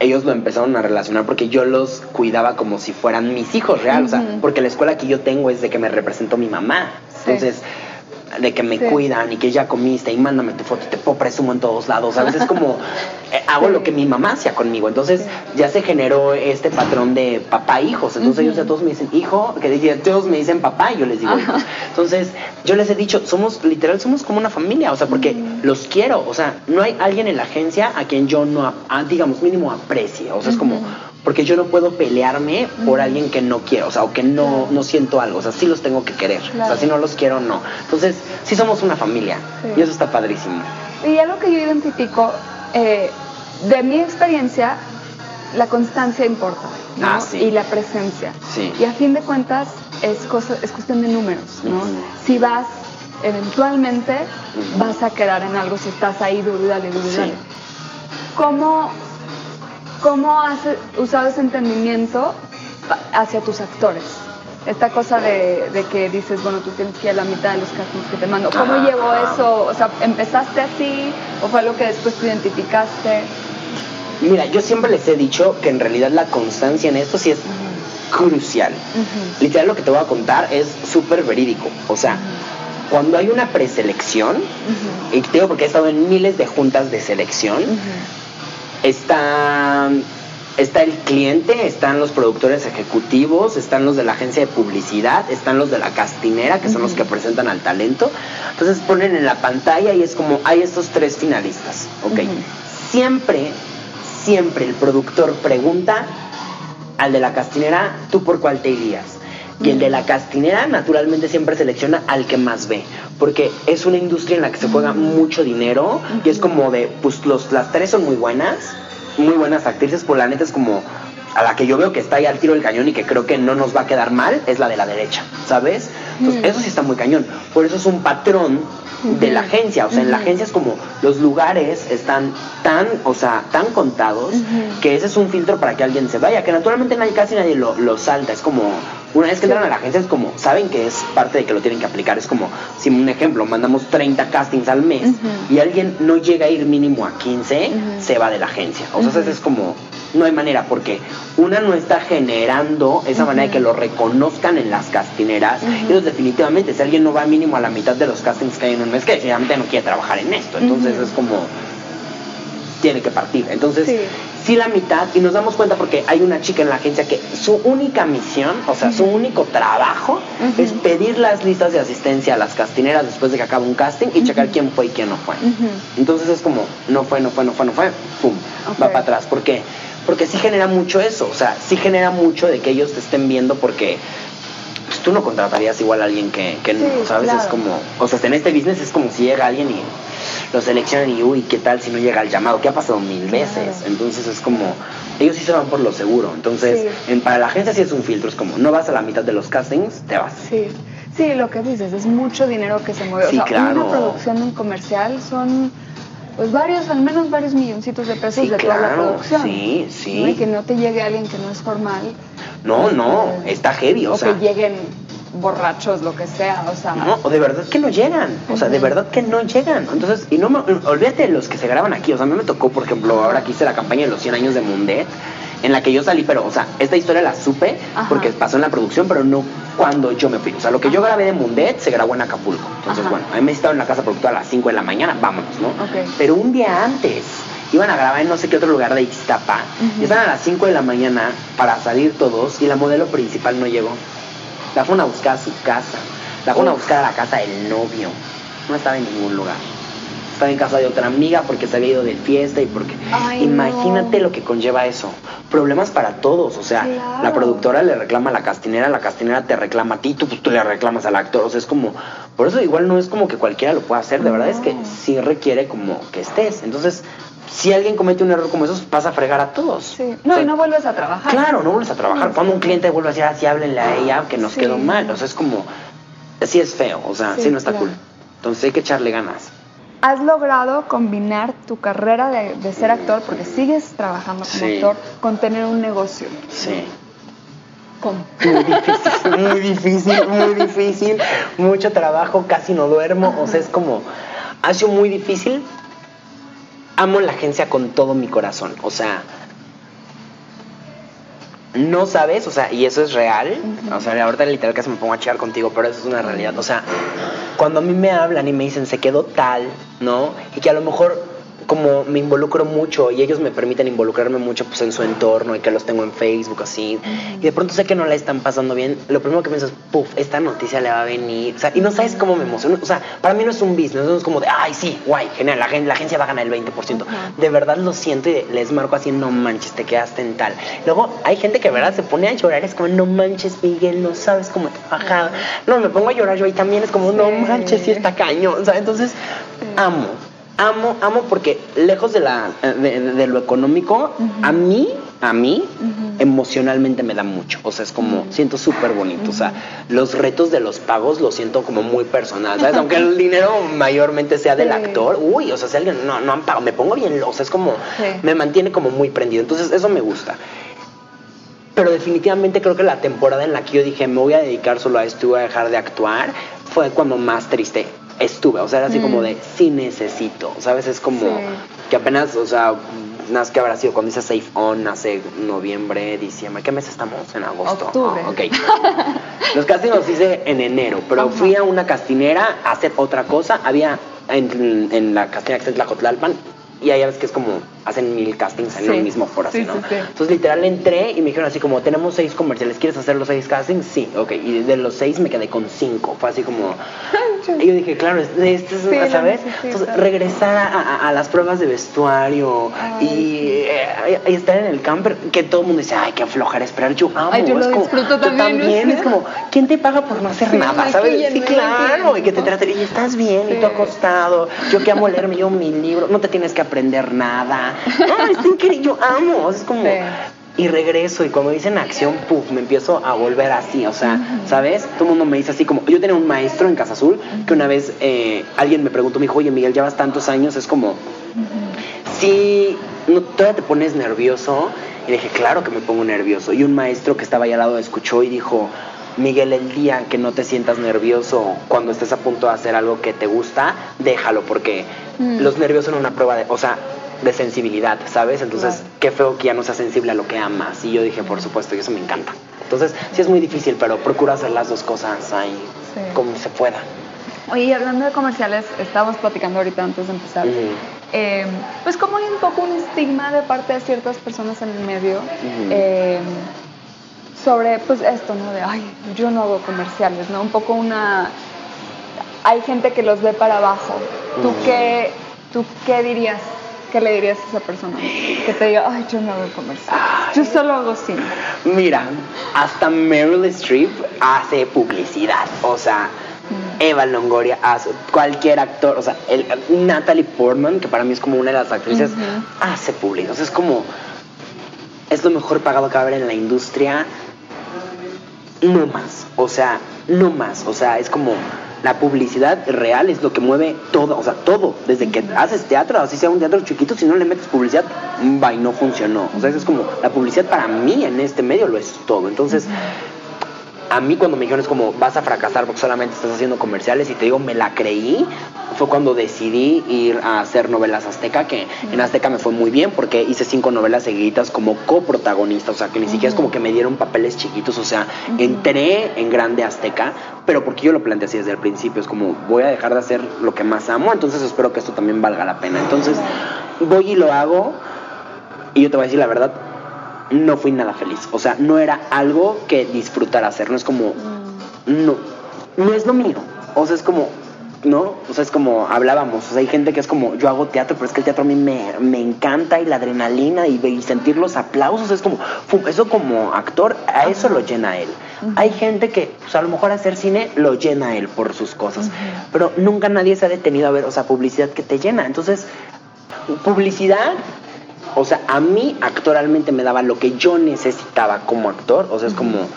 S2: ellos lo empezaron a relacionar porque yo los cuidaba como si fueran mis hijos real, o sea, porque la escuela que yo tengo es de que me representó mi mamá. Entonces, de que me cuidan y que ya comiste y mándame tu foto, te puedo presumo en todos lados. A veces como eh, hago lo que mi mamá hacía conmigo. Entonces ya se generó este patrón de papá-hijos. Entonces ellos ya todos me dicen hijo, que todos me dicen papá y yo les digo hijo. Entonces yo les he dicho, somos literal, somos como una familia, o sea, porque los quiero. O sea, no hay alguien en la agencia a quien yo no, digamos, mínimo aprecie. O sea, es como porque yo no puedo pelearme por alguien que no quiero, o sea, o que no, no siento algo, o sea, sí los tengo que querer, o sea, si no los quiero, no. Entonces, sí somos una familia y eso está padrísimo.
S1: Y algo que yo identifico, eh, de mi experiencia, la constancia importa, ¿no? Ah, y la presencia. Sí. Y a fin de cuentas es, cosa, es cuestión de números, ¿no? Si vas, eventualmente vas a quedar en algo si estás ahí, duro, dale, duro, ¿Cómo ¿Cómo has usado ese entendimiento hacia tus actores? Esta cosa de, que dices, bueno, tú tienes que ir a la mitad de los castings que te mando. ¿Cómo llegó eso? O sea, ¿empezaste así o fue algo que después tú identificaste?
S2: Mira, yo siempre les he dicho que en realidad la constancia en esto sí es crucial. Literal lo que te voy a contar es súper verídico. O sea, cuando hay una preselección, y te digo porque he estado en miles de juntas de selección, está, está el cliente, están los productores ejecutivos, están los de la agencia de publicidad, están los de la castinera, que son los que presentan al talento. Entonces ponen en la pantalla y es como, hay estos tres finalistas, ¿ok? Siempre, siempre el productor pregunta al de la castinera, ¿tú por cuál te irías? Y el de la castinera naturalmente siempre selecciona al que más ve, porque es una industria en la que se juega mucho dinero y es como de, pues los, las tres son muy buenas, muy buenas actrices, por pues la neta es como a la que yo veo que está ahí al tiro del cañón y que creo que no nos va a quedar mal es la de la derecha, ¿sabes? Entonces, eso sí está muy cañón. Por eso es un patrón de la agencia. O sea, en la agencia es como los lugares están tan, o sea, tan contados que ese es un filtro para que alguien se vaya. Que naturalmente nadie, casi nadie lo, lo salta. Es como, una vez que entran a la agencia, es como, saben que es parte de que lo tienen que aplicar. Es como, si un ejemplo, mandamos 30 castings al mes y alguien no llega a ir mínimo a 15, se va de la agencia. O sea, es como no hay manera, porque una no está generando esa manera de que lo reconozcan en las castineras. Entonces, definitivamente, si alguien no va mínimo a la mitad de los castings que hay en un mes, que definitivamente no quiere trabajar en esto. Entonces, es como. Tiene que partir. Entonces, sí. la mitad, y nos damos cuenta porque hay una chica en la agencia que su única misión, o sea, su único trabajo es pedir las listas de asistencia a las castineras después de que acaba un casting y checar quién fue y quién no fue. Entonces es como, no fue, no fue, no fue, no fue, pum, va para atrás. ¿Por qué? porque sí genera mucho eso, o sea, sí genera mucho de que ellos te estén viendo porque pues, tú no contratarías igual a alguien que, que no, ¿sabes? Es como, o sea, en este business es como si llega alguien y lo seleccionan y, uy, ¿qué tal si no llega el llamado? ¿Qué ha pasado mil veces? Entonces es como, ellos sí se van por lo seguro. Entonces, en, para la agencia sí es un filtro, es como, no vas a la mitad de los castings, te vas.
S1: Sí. Sí, lo que dices, es mucho dinero que se mueve.
S2: Sí,
S1: o sea,
S2: claro.
S1: una producción en comercial son pues varios, al menos varios milloncitos de pesos de toda la producción.
S2: Sí, sí.
S1: Y que no te llegue alguien que no es formal.
S2: No, no, este, está heavy, o,
S1: o que lleguen borrachos, lo que sea, o sea.
S2: No, o de verdad que no llegan, o sea, de verdad que no llegan. Entonces, y no me, olvídate de los que se graban aquí, o sea, a mí me tocó, por ejemplo, ahora que hice la campaña de los 100 años de Mundet, en la que yo salí, pero, o sea, esta historia la supe porque pasó en la producción, pero no cuando yo me fui. O sea, lo que yo grabé de Mundet se grabó en Acapulco. Entonces, bueno, a mí me estaba en la casa productora a las 5 de la mañana, vámonos, ¿no? Pero un día antes iban a grabar en no sé qué otro lugar de Ixtapa. Y estaban a las 5 de la mañana para salir todos y la modelo principal no llegó. La fueron a buscar a su casa. La fueron a buscar a la casa del novio. No estaba en ningún lugar. Estaba en casa de otra amiga porque se había ido de fiesta y porque...
S1: Ay,
S2: Imagínate
S1: no.
S2: lo que conlleva eso. Problemas para todos. O sea,
S1: Claro.
S2: la productora le reclama a la castinera, la castinera te reclama a ti, tú, pues, tú le reclamas al actor. O sea, es como... Por eso igual no es como que cualquiera lo pueda hacer. De verdad es que sí requiere como que estés. Entonces, si alguien comete un error como esos, vas a fregar a todos.
S1: Sí. No,
S2: O sea,
S1: y no vuelves a trabajar.
S2: Claro, no vuelves a trabajar. Cuando un cliente vuelve a decir, así háblenle a ella, que nos
S1: Sí.
S2: quedó mal. O sea, es como, sí es feo, o sea, sí,
S1: Sí,
S2: no está
S1: claro.
S2: cool. Entonces hay que echarle ganas.
S1: Has logrado combinar tu carrera de, de ser actor, porque sigues trabajando como
S2: Sí.
S1: actor, con tener un negocio.
S2: Sí.
S1: ¿Cómo?
S2: Muy difícil, muy difícil, muy difícil. Mucho trabajo, casi no duermo. O sea, es como, ha sido muy difícil. Amo la agencia con todo mi corazón. O sea, no sabes, o sea, y eso es real. O sea, ahorita literal casi me pongo a checar contigo, pero eso es una realidad. O sea, cuando a mí me hablan y me dicen se quedó tal, ¿no? Y que a lo mejor como me involucro mucho y ellos me permiten involucrarme mucho pues en su entorno y que los tengo en Facebook así y de pronto sé que no la están pasando bien lo primero que pienso es puff esta noticia le va a venir o sea y no sabes cómo me emociona o sea para mí no es un business no es como de ay sí guay genial la, la agencia va a ganar el 20%
S1: Ajá.
S2: de verdad lo siento y les marco así no manches te quedaste en tal luego hay gente que verdad se pone a llorar es como no manches Miguel no sabes cómo te ha bajado no me pongo a llorar yo y también es como no manches sí está cañón o sea entonces amo amo amo porque lejos de la de, de- lo económico a mí a mí emocionalmente me da mucho. O sea es como siento súper bonito o sea los retos de los pagos lo siento como muy personal sabes aunque el dinero mayormente sea del
S1: Sí.
S2: actor uy o sea si alguien no no han pagado me pongo bien o sea es como
S1: Sí.
S2: me mantiene como muy prendido. Entonces eso me gusta. Pero definitivamente creo que la temporada en la que yo dije me voy a dedicar solo a esto y voy a dejar de actuar fue cuando más triste estuve. O sea, era así
S1: Mm.
S2: como de sí necesito. ¿Sabes? Es como
S1: Sí.
S2: que apenas, o sea, más que habrá sido cuando hice Safe On hace noviembre, diciembre. ¿Qué mes estamos? En agosto.
S1: Octubre.
S2: Ah, ok. Los castings los hice en enero, pero
S1: Ajá.
S2: fui a una castinera a hacer otra cosa. Había en, en la castinera que está en Tlacotlalpan y ahí ves que es como hacen mil castings en
S1: Sí.
S2: el mismo foro, así,
S1: Sí,
S2: ¿no?
S1: sí.
S2: Entonces literal entré y me dijeron así como, tenemos seis comerciales, ¿quieres hacer los seis castings? Sí, ok. Y de los seis me quedé con cinco. Fue así como... Y yo dije, claro, es- este es, ¿sabes? Entonces regresar a, a- a las pruebas de vestuario
S1: Ay,
S2: y,
S1: sí.
S2: eh, y estar en el camper, que todo el mundo dice, ay, qué flojera esperar. Yo amo,
S1: Ay, yo
S2: es
S1: lo
S2: como,
S1: disfruto
S2: yo
S1: también,
S2: es como, ¿quién te paga por no hacer nada? ¿Sabes? Sí, claro, y que te traten, y estás bien, y tú acostado, yo que amo leer, me llevo mi libro, no te tienes que aprender nada. No, es increíble, yo amo, es como...
S1: Sí.
S2: Y regreso y cuando dicen acción, puff, me empiezo a volver así, o sea, ¿sabes? Todo el mundo me dice así como, yo tenía un maestro en Casa Azul que una vez eh, alguien me preguntó, me dijo, oye Miguel, llevas tantos años, es como, si no, todavía te pones nervioso, y dije, claro que me pongo nervioso. Y un maestro que estaba ahí al lado escuchó y dijo, Miguel, el día que no te sientas nervioso cuando estés a punto de hacer algo que te gusta, déjalo, porque
S1: Mm.
S2: los nervios son una prueba de, o sea, de sensibilidad, ¿sabes? Entonces,
S1: Claro.
S2: qué feo que ya no seas sensible a lo que amas. Y yo dije, por supuesto, y eso me encanta. Entonces, sí es muy difícil, pero procura hacer las dos cosas ahí
S1: Sí.
S2: como se pueda.
S1: Oye, y hablando de comerciales, estábamos platicando ahorita antes de empezar. Eh, pues como hay un poco un estigma de parte de ciertas personas en el medio eh, sobre pues esto, ¿no? De, ay, yo no hago comerciales, ¿no? Un poco una... Hay gente que los ve para abajo. ¿Tú, qué, ¿Tú qué dirías? ¿Qué le dirías a esa persona? Que te diga, ay, yo no hago comerciales. Yo solo hago cine.
S2: Mira, hasta Meryl Streep hace publicidad. O sea, Eva Longoria hace, cualquier actor, o sea, el, Natalie Portman, que para mí es como una de las actrices, hace publicidad. O sea, es como, es lo mejor pagado que va a haber en la industria. No más, o sea, no más. O sea, es como la publicidad real es lo que mueve todo, o sea, todo. Desde que haces teatro, así sea un teatro chiquito, si no le metes publicidad, va y no funcionó. O sea, eso es como la publicidad para mí en este medio lo es todo. Entonces, a mí cuando me dijeron es como vas a fracasar porque solamente estás haciendo comerciales y te digo me la creí fue cuando decidí ir a hacer novelas azteca que en azteca me fue muy bien porque hice cinco novelas seguiditas como coprotagonista o sea que ni siquiera es como que me dieron papeles chiquitos o sea entré en grande azteca pero porque yo lo planteé así desde el principio es como voy a dejar de hacer lo que más amo entonces espero que esto también valga la pena entonces voy y lo hago y yo te voy a decir la verdad, no fui nada feliz. O sea, no era algo que disfrutara hacer. No es como, no. no es lo mío. O sea, es como, ¿no? O sea, es como hablábamos, o sea, hay gente que es como, yo hago teatro, pero es que el teatro a mí me, me encanta y la adrenalina y, y sentir los aplausos, es como, eso como actor, a eso lo llena él. Hay gente que, pues a lo mejor hacer cine lo llena él por sus cosas, pero nunca nadie se ha detenido a ver, o sea, publicidad que te llena. Entonces, publicidad, o sea, a mí actualmente me daba lo que yo necesitaba como actor, o sea, es como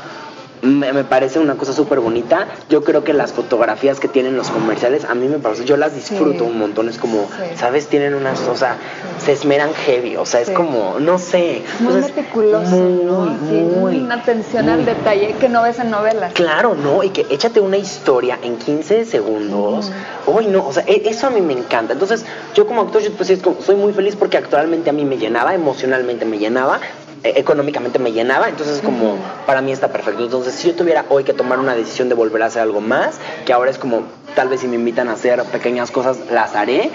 S2: me, me parece una cosa súper bonita. Yo creo que las fotografías que tienen los comerciales, a mí me parece, yo las disfruto
S1: Sí.
S2: un montón. Es como,
S1: Sí.
S2: ¿sabes? Tienen unas, o sea, se esmeran heavy, o sea, es como, no sé.
S1: Muy
S2: Entonces,
S1: meticuloso,
S2: muy, muy,
S1: una atención al detalle que no ves en novelas.
S2: Claro, ¿no? Y que échate una historia en 15 segundos. Uy, no, o sea, e- eso a mí me encanta. Entonces, yo como actor, yo, pues, soy muy feliz porque actualmente a mí me llenaba, emocionalmente me llenaba, e- económicamente me llenaba. Entonces, como, para mí está perfecto. Entonces, si yo tuviera hoy que tomar una decisión de volver a hacer algo más, que ahora es como, tal vez si me invitan a hacer pequeñas cosas, las haré.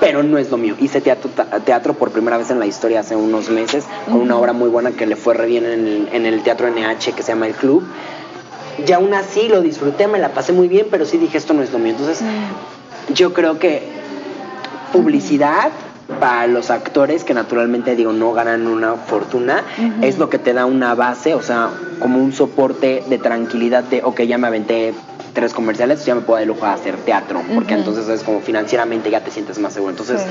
S2: Pero no es lo mío. Hice teatro, teatro por primera vez en la historia hace unos meses, con una obra muy buena que le fue re bien en el, en el Teatro NH que se llama El Club y aún así lo disfruté, me la pasé muy bien, pero sí dije esto no es lo mío. Entonces, yo creo que publicidad para los actores que naturalmente digo no ganan una fortuna es lo que te da una base, o sea, como un soporte de tranquilidad de, ok, ya me aventé tres comerciales, ya me puedo el lujo de hacer teatro, porque entonces es como financieramente ya te sientes más seguro. Entonces,
S1: Sí.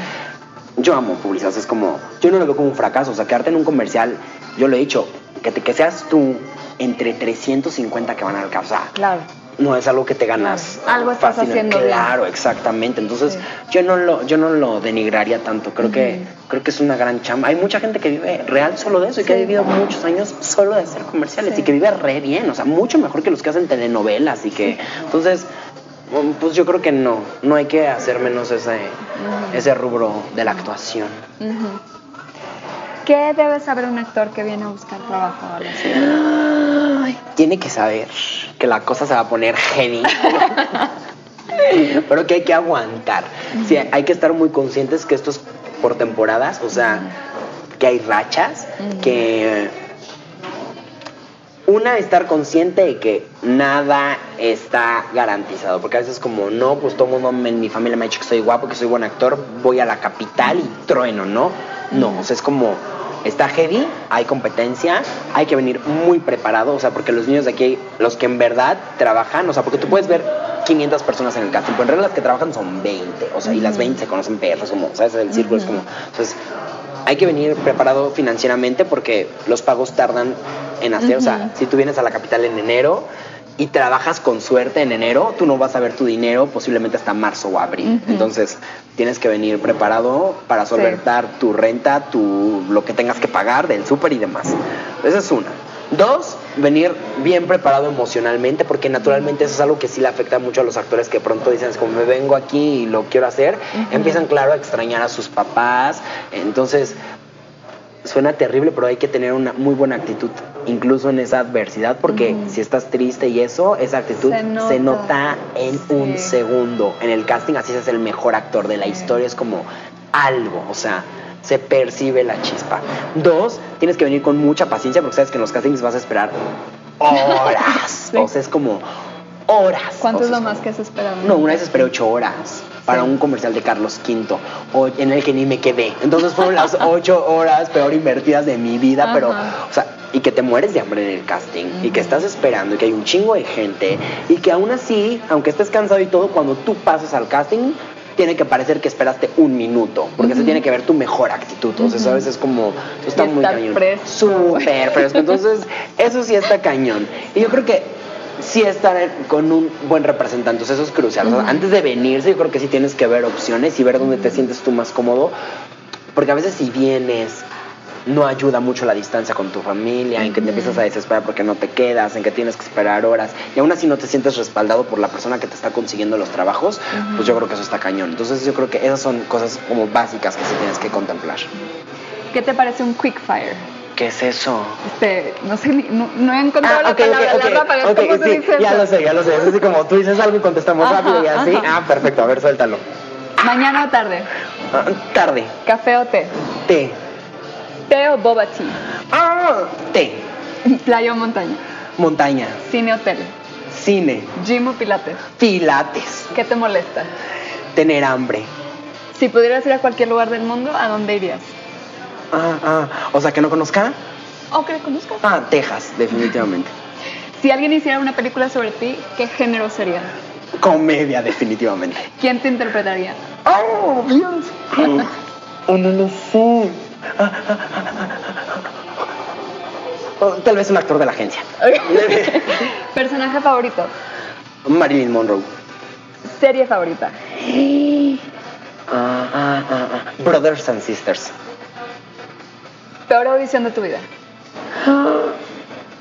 S2: yo amo publicidad, o sea, es como, yo no lo veo como un fracaso, o sea, quedarte en un comercial, yo lo he dicho, que, te, que seas tú entre 350 que van a alcanzar.
S1: Claro.
S2: No es algo que te ganas.
S1: Claro, algo estás
S2: fácil.
S1: haciendo bien.
S2: Claro, exactamente. Entonces,
S1: Sí.
S2: yo no lo, yo no lo denigraría tanto. Creo que, creo que es una gran chamba. Hay mucha gente que vive real solo de eso y que ha vivido muchos años solo de hacer comerciales
S1: Sí.
S2: y que vive re bien, o sea, mucho mejor que los que hacen telenovelas y que, entonces, um, pues yo creo que no, no hay que hacer menos ese, ese rubro de la actuación.
S1: ¿Qué debe saber un actor que viene a buscar trabajo a la ciudad?
S2: Ay, tiene que saber que la cosa se va a poner heavy. Pero que hay que aguantar. Sí, hay que estar muy conscientes que esto es por temporadas, o sea, que hay rachas, que una estar consciente de que nada está garantizado, porque a veces como no, pues todo el mundo en mi familia me ha dicho que soy guapo, que soy buen actor, voy a la capital y trueno, ¿no? No, o sea, es como está heavy, hay competencia, hay que venir muy preparado, o sea, porque los niños de aquí, los que en verdad trabajan, o sea, porque tú puedes ver 500 personas en el casting, pero en realidad las que trabajan son 20, o sea, y las 20 se conocen perros, como, ¿sabes? El círculo es como, entonces, hay que venir preparado financieramente porque los pagos tardan en hacer, o sea, si tú vienes a la capital en enero y trabajas con suerte en enero, tú no vas a ver tu dinero posiblemente hasta marzo o abril. Entonces, tienes que venir preparado para solventar tu renta, tu lo que tengas que pagar del súper y demás. Esa es una. Dos, venir bien preparado emocionalmente, porque naturalmente eso es algo que sí le afecta mucho a los actores que pronto dicen, es como me vengo aquí y lo quiero hacer, empiezan claro a extrañar a sus papás, entonces suena terrible, pero hay que tener una muy buena actitud, incluso en esa adversidad, porque si estás triste y eso, esa actitud
S1: Se
S2: se
S1: nota.
S2: en un segundo. En el casting así es el mejor actor de la historia, es como algo, o sea, se percibe la chispa. Dos, tienes que venir con mucha paciencia porque sabes que en los castings vas a esperar horas,
S1: Sí.
S2: o sea, es como horas.
S1: ¿Cuánto
S2: O
S1: es lo más que has esperado?
S2: no, una vez esperé ocho horas para
S1: Sí.
S2: un comercial de Carlos V, o en el que ni me quedé. Entonces fueron las ocho horas peor invertidas de mi vida, pero, o sea, y que te mueres de hambre en el casting, y que estás esperando, y que hay un chingo de gente, y que aún así, aunque estés cansado y todo, cuando tú pasas al casting, tiene que parecer que esperaste un minuto, porque se tiene que ver tu mejor actitud. O sea, ¿sabes? Es como, está
S1: Y
S2: muy cañón.
S1: fresco.
S2: Súper fresco. Entonces, eso sí está cañón. Y yo creo que sí estar con un buen representante, o sea, eso es crucial. O sea, antes de venirse, yo creo que sí tienes que ver opciones y ver dónde te sientes tú más cómodo, porque a veces si vienes no ayuda mucho la distancia con tu familia, en que te empiezas a desesperar porque no te quedas, en que tienes que esperar horas, y aún así no te sientes respaldado por la persona que te está consiguiendo los trabajos, pues yo creo que eso está cañón. Entonces yo creo que esas son cosas como básicas que sí tienes que contemplar.
S1: ¿Qué te parece un quick fire?
S2: ¿Qué es eso?
S1: Este, no sé, no, no he encontrado
S2: Ah,
S1: la
S2: ok,
S1: palabra,
S2: ok,
S1: la
S2: ok,
S1: ráfaga,
S2: ok,
S1: ¿cómo se
S2: sí,
S1: dice
S2: ya lo sé, ya lo sé. Es así como tú dices algo y contestamos
S1: Ajá,
S2: rápido y así.
S1: ajá.
S2: Ah, perfecto, a ver, suéltalo.
S1: Mañana o tarde,
S2: Ah, tarde,
S1: café o té,
S2: té.
S1: Té o boba tea,
S2: Ah, té.
S1: playa o montaña,
S2: Montaña,
S1: cine o tele,
S2: Cine.
S1: Gym o pilates.
S2: Pilates.
S1: ¿Qué te molesta?
S2: Tener hambre.
S1: Si pudieras ir a cualquier lugar del mundo, ¿a dónde irías?
S2: Ah, ah. O sea, que no conozca.
S1: ¿O que conozcas?
S2: Ah, Texas, definitivamente.
S1: Si alguien hiciera una película sobre ti, ¿qué género sería?
S2: Comedia, definitivamente.
S1: ¿Quién te interpretaría?
S2: ¡Oh, Dios! Oh, no lo sé. Tal vez un actor de la agencia.
S1: Personaje favorito.
S2: Marilyn Monroe.
S1: Serie favorita.
S2: Ah, ah, ah. Brothers and Sisters.
S1: Peor audición de tu vida.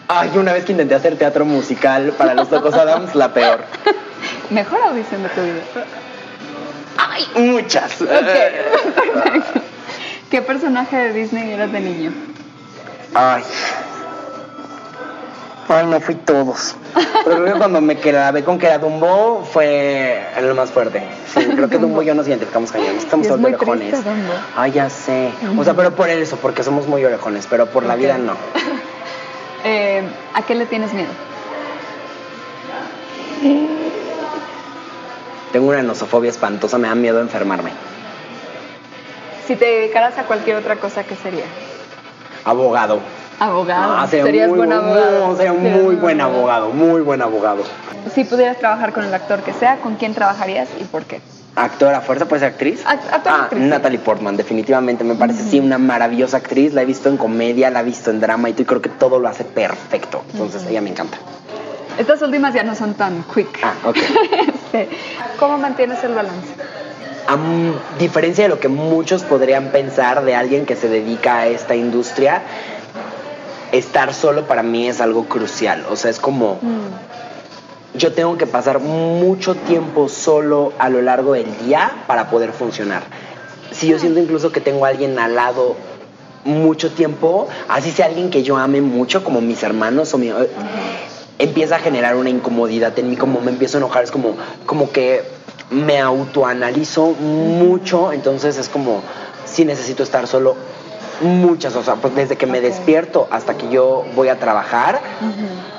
S2: Ay, una vez que intenté hacer teatro musical para los Locos Adams, la peor.
S1: Mejor audición de tu vida.
S2: Ay, muchas.
S1: Ok, perfecto. ¿Qué personaje de Disney eras de niño?
S2: Ay. Ay, no fui todos. Pero creo que cuando me quedé con que era Dumbo fue el más fuerte. Sí, creo que Dumbo y yo nos identificamos cañón. Estamos
S1: es
S2: todos
S1: muy
S2: orejones.
S1: triste, Dumbo.
S2: Ay, ya sé. O sea, pero por eso, porque somos muy orejones, pero por la vida no.
S1: Eh, ¿A qué le tienes miedo?
S2: Tengo una nosofobia espantosa, me da miedo enfermarme.
S1: Si te dedicaras a cualquier otra cosa, ¿qué sería?
S2: Abogado.
S1: Abogado.
S2: Ah, sería
S1: Serías
S2: muy
S1: buen
S2: bu-
S1: abogado.
S2: no, sería un
S1: Serías
S2: muy buen abogado, muy buen abogado.
S1: Si pudieras trabajar con el actor que sea, ¿con quién trabajarías y por qué?
S2: Actora, fuerza, puede ser actriz.
S1: Act- actor,
S2: ah,
S1: actriz.
S2: Natalie Portman, definitivamente me parece sí una maravillosa actriz. La he visto en comedia, la he visto en drama y tú creo que todo lo hace perfecto. Entonces ella me encanta.
S1: Estas últimas ya no son tan quick.
S2: Ah, ok.
S1: Este, ¿Cómo mantienes el balance?
S2: A diferencia de lo que muchos podrían pensar de alguien que se dedica a esta industria, estar solo para mí es algo crucial. O sea, es como yo tengo que pasar mucho tiempo solo a lo largo del día para poder funcionar. Si yo siento incluso que tengo a alguien al lado mucho tiempo, así sea alguien que yo ame mucho, como mis hermanos o mi... Empieza a generar una incomodidad en mí, como me empiezo a enojar, es como, como que me autoanalizo mucho, entonces es como, si necesito estar solo muchas, o sea, pues desde que me despierto hasta que yo voy a trabajar,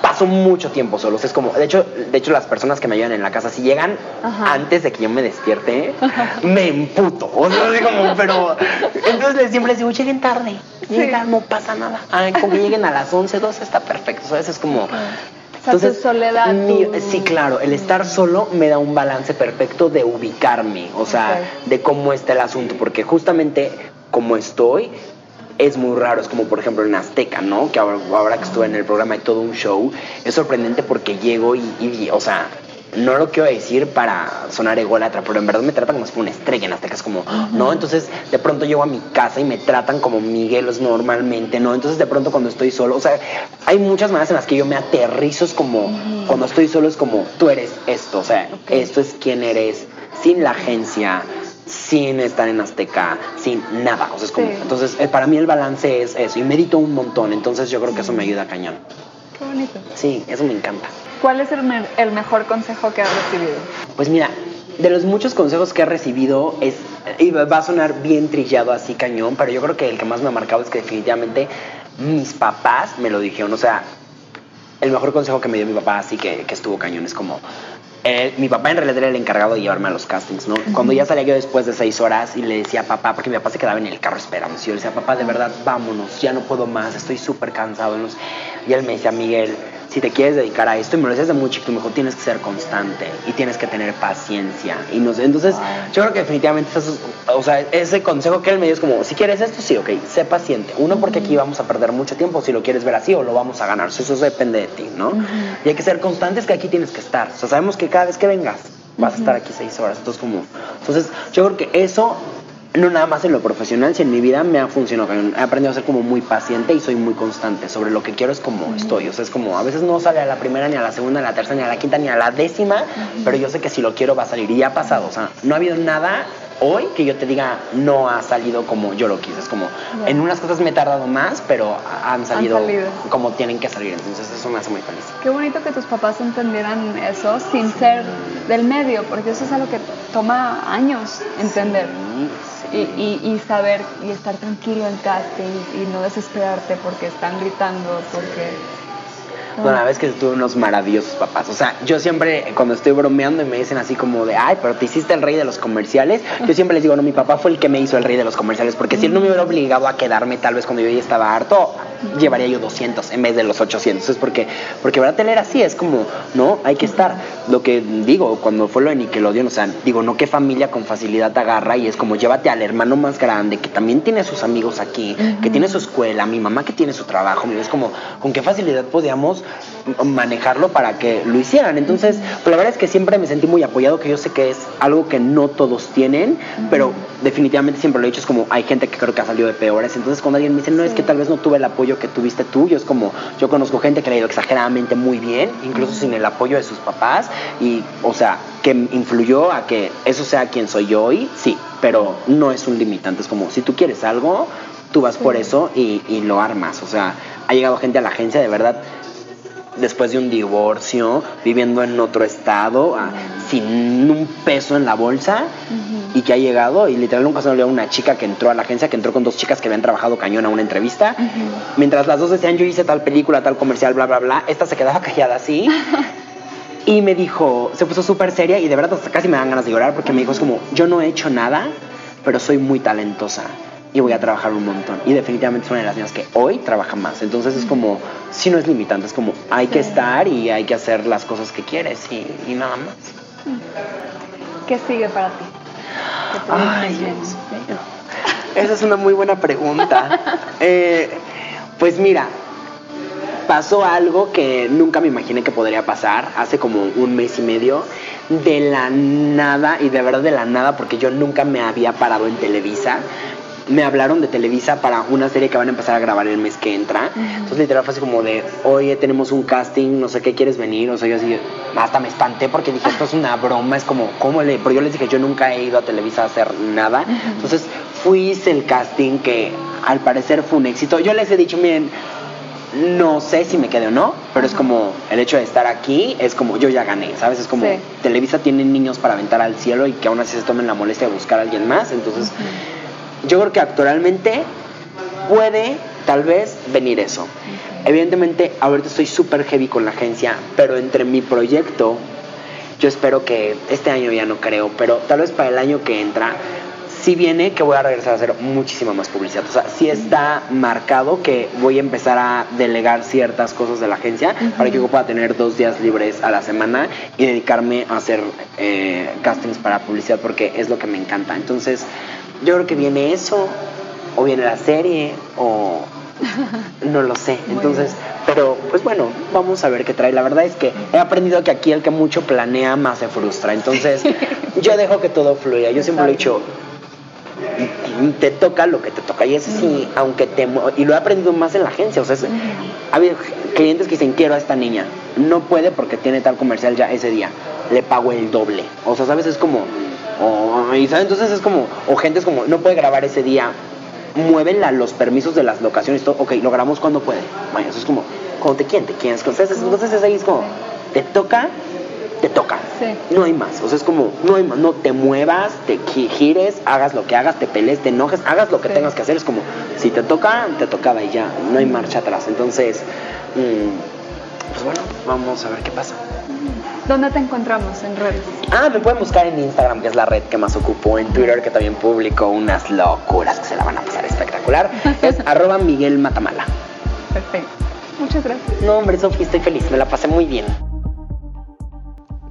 S2: paso mucho tiempo solos. Es como, de hecho, de hecho las personas que me ayudan en la casa, si llegan antes de que yo me despierte, me emputo. O sea, así como, pero entonces siempre les digo, lleguen tarde, lleguen
S1: Sí.
S2: tarde, no pasa nada. Ay, con que lleguen a las 11, 12 está perfecto. ¿Sabes? Es como...
S1: Tu soledad,
S2: mi-
S1: tu-
S2: sí, claro, el estar solo me da un balance perfecto de ubicarme, o sea, de cómo está el asunto, porque justamente como estoy, es muy raro, es como por ejemplo en Azteca, ¿no? Que ahora, ahora que estuve en el programa y todo un show, es sorprendente porque llego y, y, o sea, no lo quiero decir para sonar ególatra, pero en verdad me tratan como si fuera una estrella en Azteca, es como, ¿no? Entonces de pronto llego a mi casa y me tratan como Miguelos normalmente, ¿no? Entonces de pronto cuando estoy solo, o sea, hay muchas maneras en las que yo me aterrizo, es como, cuando estoy solo es como, tú eres esto, o sea, esto es quién eres, sin la agencia, sin estar en Azteca, sin nada, o sea, es como,
S1: Sí.
S2: entonces eh, para mí el balance es eso, y medito un montón, entonces yo creo que eso me ayuda cañón.
S1: Qué bonito.
S2: Sí, eso me encanta.
S1: ¿Cuál es el, me- el mejor consejo que has recibido?
S2: Pues mira, de los muchos consejos que he recibido es, y va a sonar bien trillado así cañón, pero yo creo que el que más me ha marcado es que definitivamente mis papás me lo dijeron, o sea, el mejor consejo que me dio mi papá así que, que estuvo cañón es como, eh, mi papá en realidad era el encargado de llevarme a los castings, ¿no? Cuando ya salía yo después de seis horas y le decía a papá, porque mi papá se quedaba en el carro esperando, y yo le decía, papá, de verdad, vámonos, ya no puedo más, estoy súper cansado. Y él me decía, Miguel, si te quieres dedicar a esto, y me lo decías desde muy chiquito, me dijo, tienes que ser constante y tienes que tener paciencia. Y no sé, entonces, yo creo que definitivamente, o sea, ese consejo que él me dio es como, si quieres esto, sí, ok, sé paciente. Uno, porque aquí vamos a perder mucho tiempo si lo quieres ver así o lo vamos a ganar. Eso, eso depende de ti, ¿no? Y hay que ser constantes que aquí tienes que estar. O sea, sabemos que cada vez que vengas vas a estar aquí seis horas. Entonces, como, entonces, yo creo que eso no nada más en lo profesional, sino en mi vida me ha funcionado. He aprendido a ser como muy paciente y soy muy constante. Sobre lo que quiero es como estoy. O sea, es como a veces no sale a la primera, ni a la segunda, ni a la tercera, ni a la quinta, ni a la décima, pero yo sé que si lo quiero va a salir. Y ya ha pasado. O sea, no ha habido nada hoy que yo te diga no ha salido como yo lo quise. Es como en unas cosas me he tardado más, pero han salido,
S1: salido.
S2: como tienen que salir. Entonces eso me hace muy feliz.
S1: Qué bonito que tus papás entendieran eso sin ser del medio, porque eso es algo que toma años entender. Y, y- y saber y estar tranquilo en casting y no desesperarte porque están gritando, porque...
S2: No, la verdad es que tuve unos maravillosos papás. O sea, yo siempre, cuando estoy bromeando y me dicen así como de, ay, pero te hiciste el rey de los comerciales, yo siempre les digo, no, mi papá fue el que me hizo el rey de los comerciales, porque si él no me hubiera obligado a quedarme tal vez cuando yo ya estaba harto, llevaría yo 200 en vez de los 800. Es porque, porque verdad tener así es como, no, hay que estar. Lo que digo, cuando fue lo de Nickelodeon, o sea, digo, no qué familia con facilidad te agarra y es como, llévate al hermano más grande que también tiene sus amigos aquí, que tiene su escuela, mi mamá que tiene su trabajo, es como, con qué facilidad podíamos manejarlo para que lo hicieran. Entonces, pues la verdad es que siempre me sentí muy apoyado, que yo sé que es algo que no todos tienen, pero definitivamente siempre lo he dicho, es como hay gente que creo que ha salido de peores. Entonces, cuando alguien me dice, no, es que tal vez no tuve el apoyo que tuviste tú, yo es como, yo conozco gente que le ha ido exageradamente muy bien, incluso sin el apoyo de sus papás, y, o sea, que influyó a que eso sea quien soy yo hoy, sí, pero no es un limitante, es como, si tú quieres algo, tú vas por eso y, y lo armas, o sea, ha llegado gente a la agencia de verdad después de un divorcio, viviendo en otro estado, sin un peso en la bolsa, y que ha llegado, y literalmente nunca se olvidó una chica que entró a la agencia, que entró con dos chicas que habían trabajado cañón a una entrevista, mientras las dos decían, yo hice tal película, tal comercial, bla, bla, bla, esta se quedaba callada así. y me dijo, se puso súper seria y de verdad hasta casi me dan ganas de llorar porque me dijo, es como, yo no he hecho nada, pero soy muy talentosa y voy a trabajar un montón. Y definitivamente es una de las niñas que hoy trabaja más. Entonces es como, si no es limitante, es como hay que estar y hay que hacer las cosas que quieres y, nada más.
S1: ¿Qué sigue para ti?
S2: Ay, Dios Esa es una muy buena pregunta. Eh, pues mira, pasó algo que nunca me imaginé que podría pasar hace como un mes y medio de la nada y de verdad de la nada porque yo nunca me había parado en Televisa me hablaron de Televisa para una serie que van a empezar a grabar el mes que entra. Entonces literal fue así como de, oye, tenemos un casting, no sé qué quieres venir. O sea, yo así, hasta me espanté porque dije, esto es una broma, es como, ¿cómo le? Pero yo les dije, yo nunca he ido a Televisa a hacer nada. Entonces fui, hice el casting que al parecer fue un éxito. Yo les he dicho, miren, no sé si me quedé o no, pero es como el hecho de estar aquí, es como yo ya gané, ¿sabes? Es como Televisa tiene niños para aventar al cielo y que aún así se tomen la molestia de buscar a alguien más, entonces yo creo que actualmente puede tal vez venir eso. Evidentemente, ahorita estoy súper heavy con la agencia, pero entre mi proyecto, yo espero que este año ya no creo, pero tal vez para el año que entra, sí viene que voy a regresar a hacer muchísima más publicidad. O sea, sí está marcado que voy a empezar a delegar ciertas cosas de la agencia para que yo pueda tener dos días libres a la semana y dedicarme a hacer eh, castings para publicidad porque es lo que me encanta. Entonces, yo creo que viene eso, o viene la serie, o no lo sé. Entonces, pero pues bueno, vamos a ver qué trae. La verdad es que he aprendido que aquí el que mucho planea más se frustra. Entonces, yo dejo que todo fluya. Yo siempre lo he dicho, te toca lo que te toca. Y es así, aunque te. Y lo he aprendido más en la agencia. O sea, ha habido clientes que dicen, quiero a esta niña. No puede porque tiene tal comercial ya ese día. Le pago el doble. O sea, ¿sabes? Es como o, y entonces es como, o gente es como, no puede grabar ese día, mueven los permisos de las locaciones, todo, ok, lo grabamos cuando puede. Bueno, eso es como, cuando te quieren, te quieren. Entonces, entonces es ahí es como, te toca, te toca. No hay más. O sea, es como, no hay más. No te muevas, te gires, hagas lo que hagas, te pelees, te enojes, hagas lo que tengas que hacer. Es como, si te toca, te tocaba y ya. No hay marcha atrás. Entonces, mm, pues bueno, vamos a ver qué pasa.
S1: ¿Dónde te encontramos en redes?
S2: Ah, me pueden buscar en Instagram, que es la red que más ocupo, en Twitter, que también publico unas locuras que se la van a pasar espectacular. es arroba Miguel Matamala.
S1: Perfecto. Muchas gracias.
S2: No, hombre, Sofía, estoy feliz, me la pasé muy bien.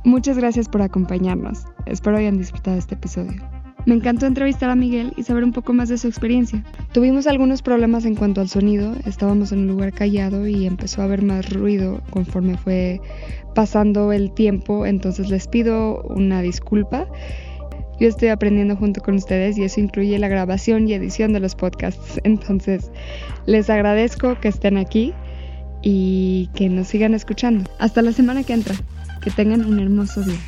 S1: Muchas gracias por acompañarnos. Espero hayan disfrutado este episodio. Me encantó entrevistar a Miguel y saber un poco más de su experiencia. Tuvimos algunos problemas en cuanto al sonido, estábamos en un lugar callado y empezó a haber más ruido conforme fue pasando el tiempo, entonces les pido una disculpa. Yo estoy aprendiendo junto con ustedes y eso incluye la grabación y edición de los podcasts. Entonces, les agradezco que estén aquí y que nos sigan escuchando. Hasta la semana que entra. Que tengan un hermoso día.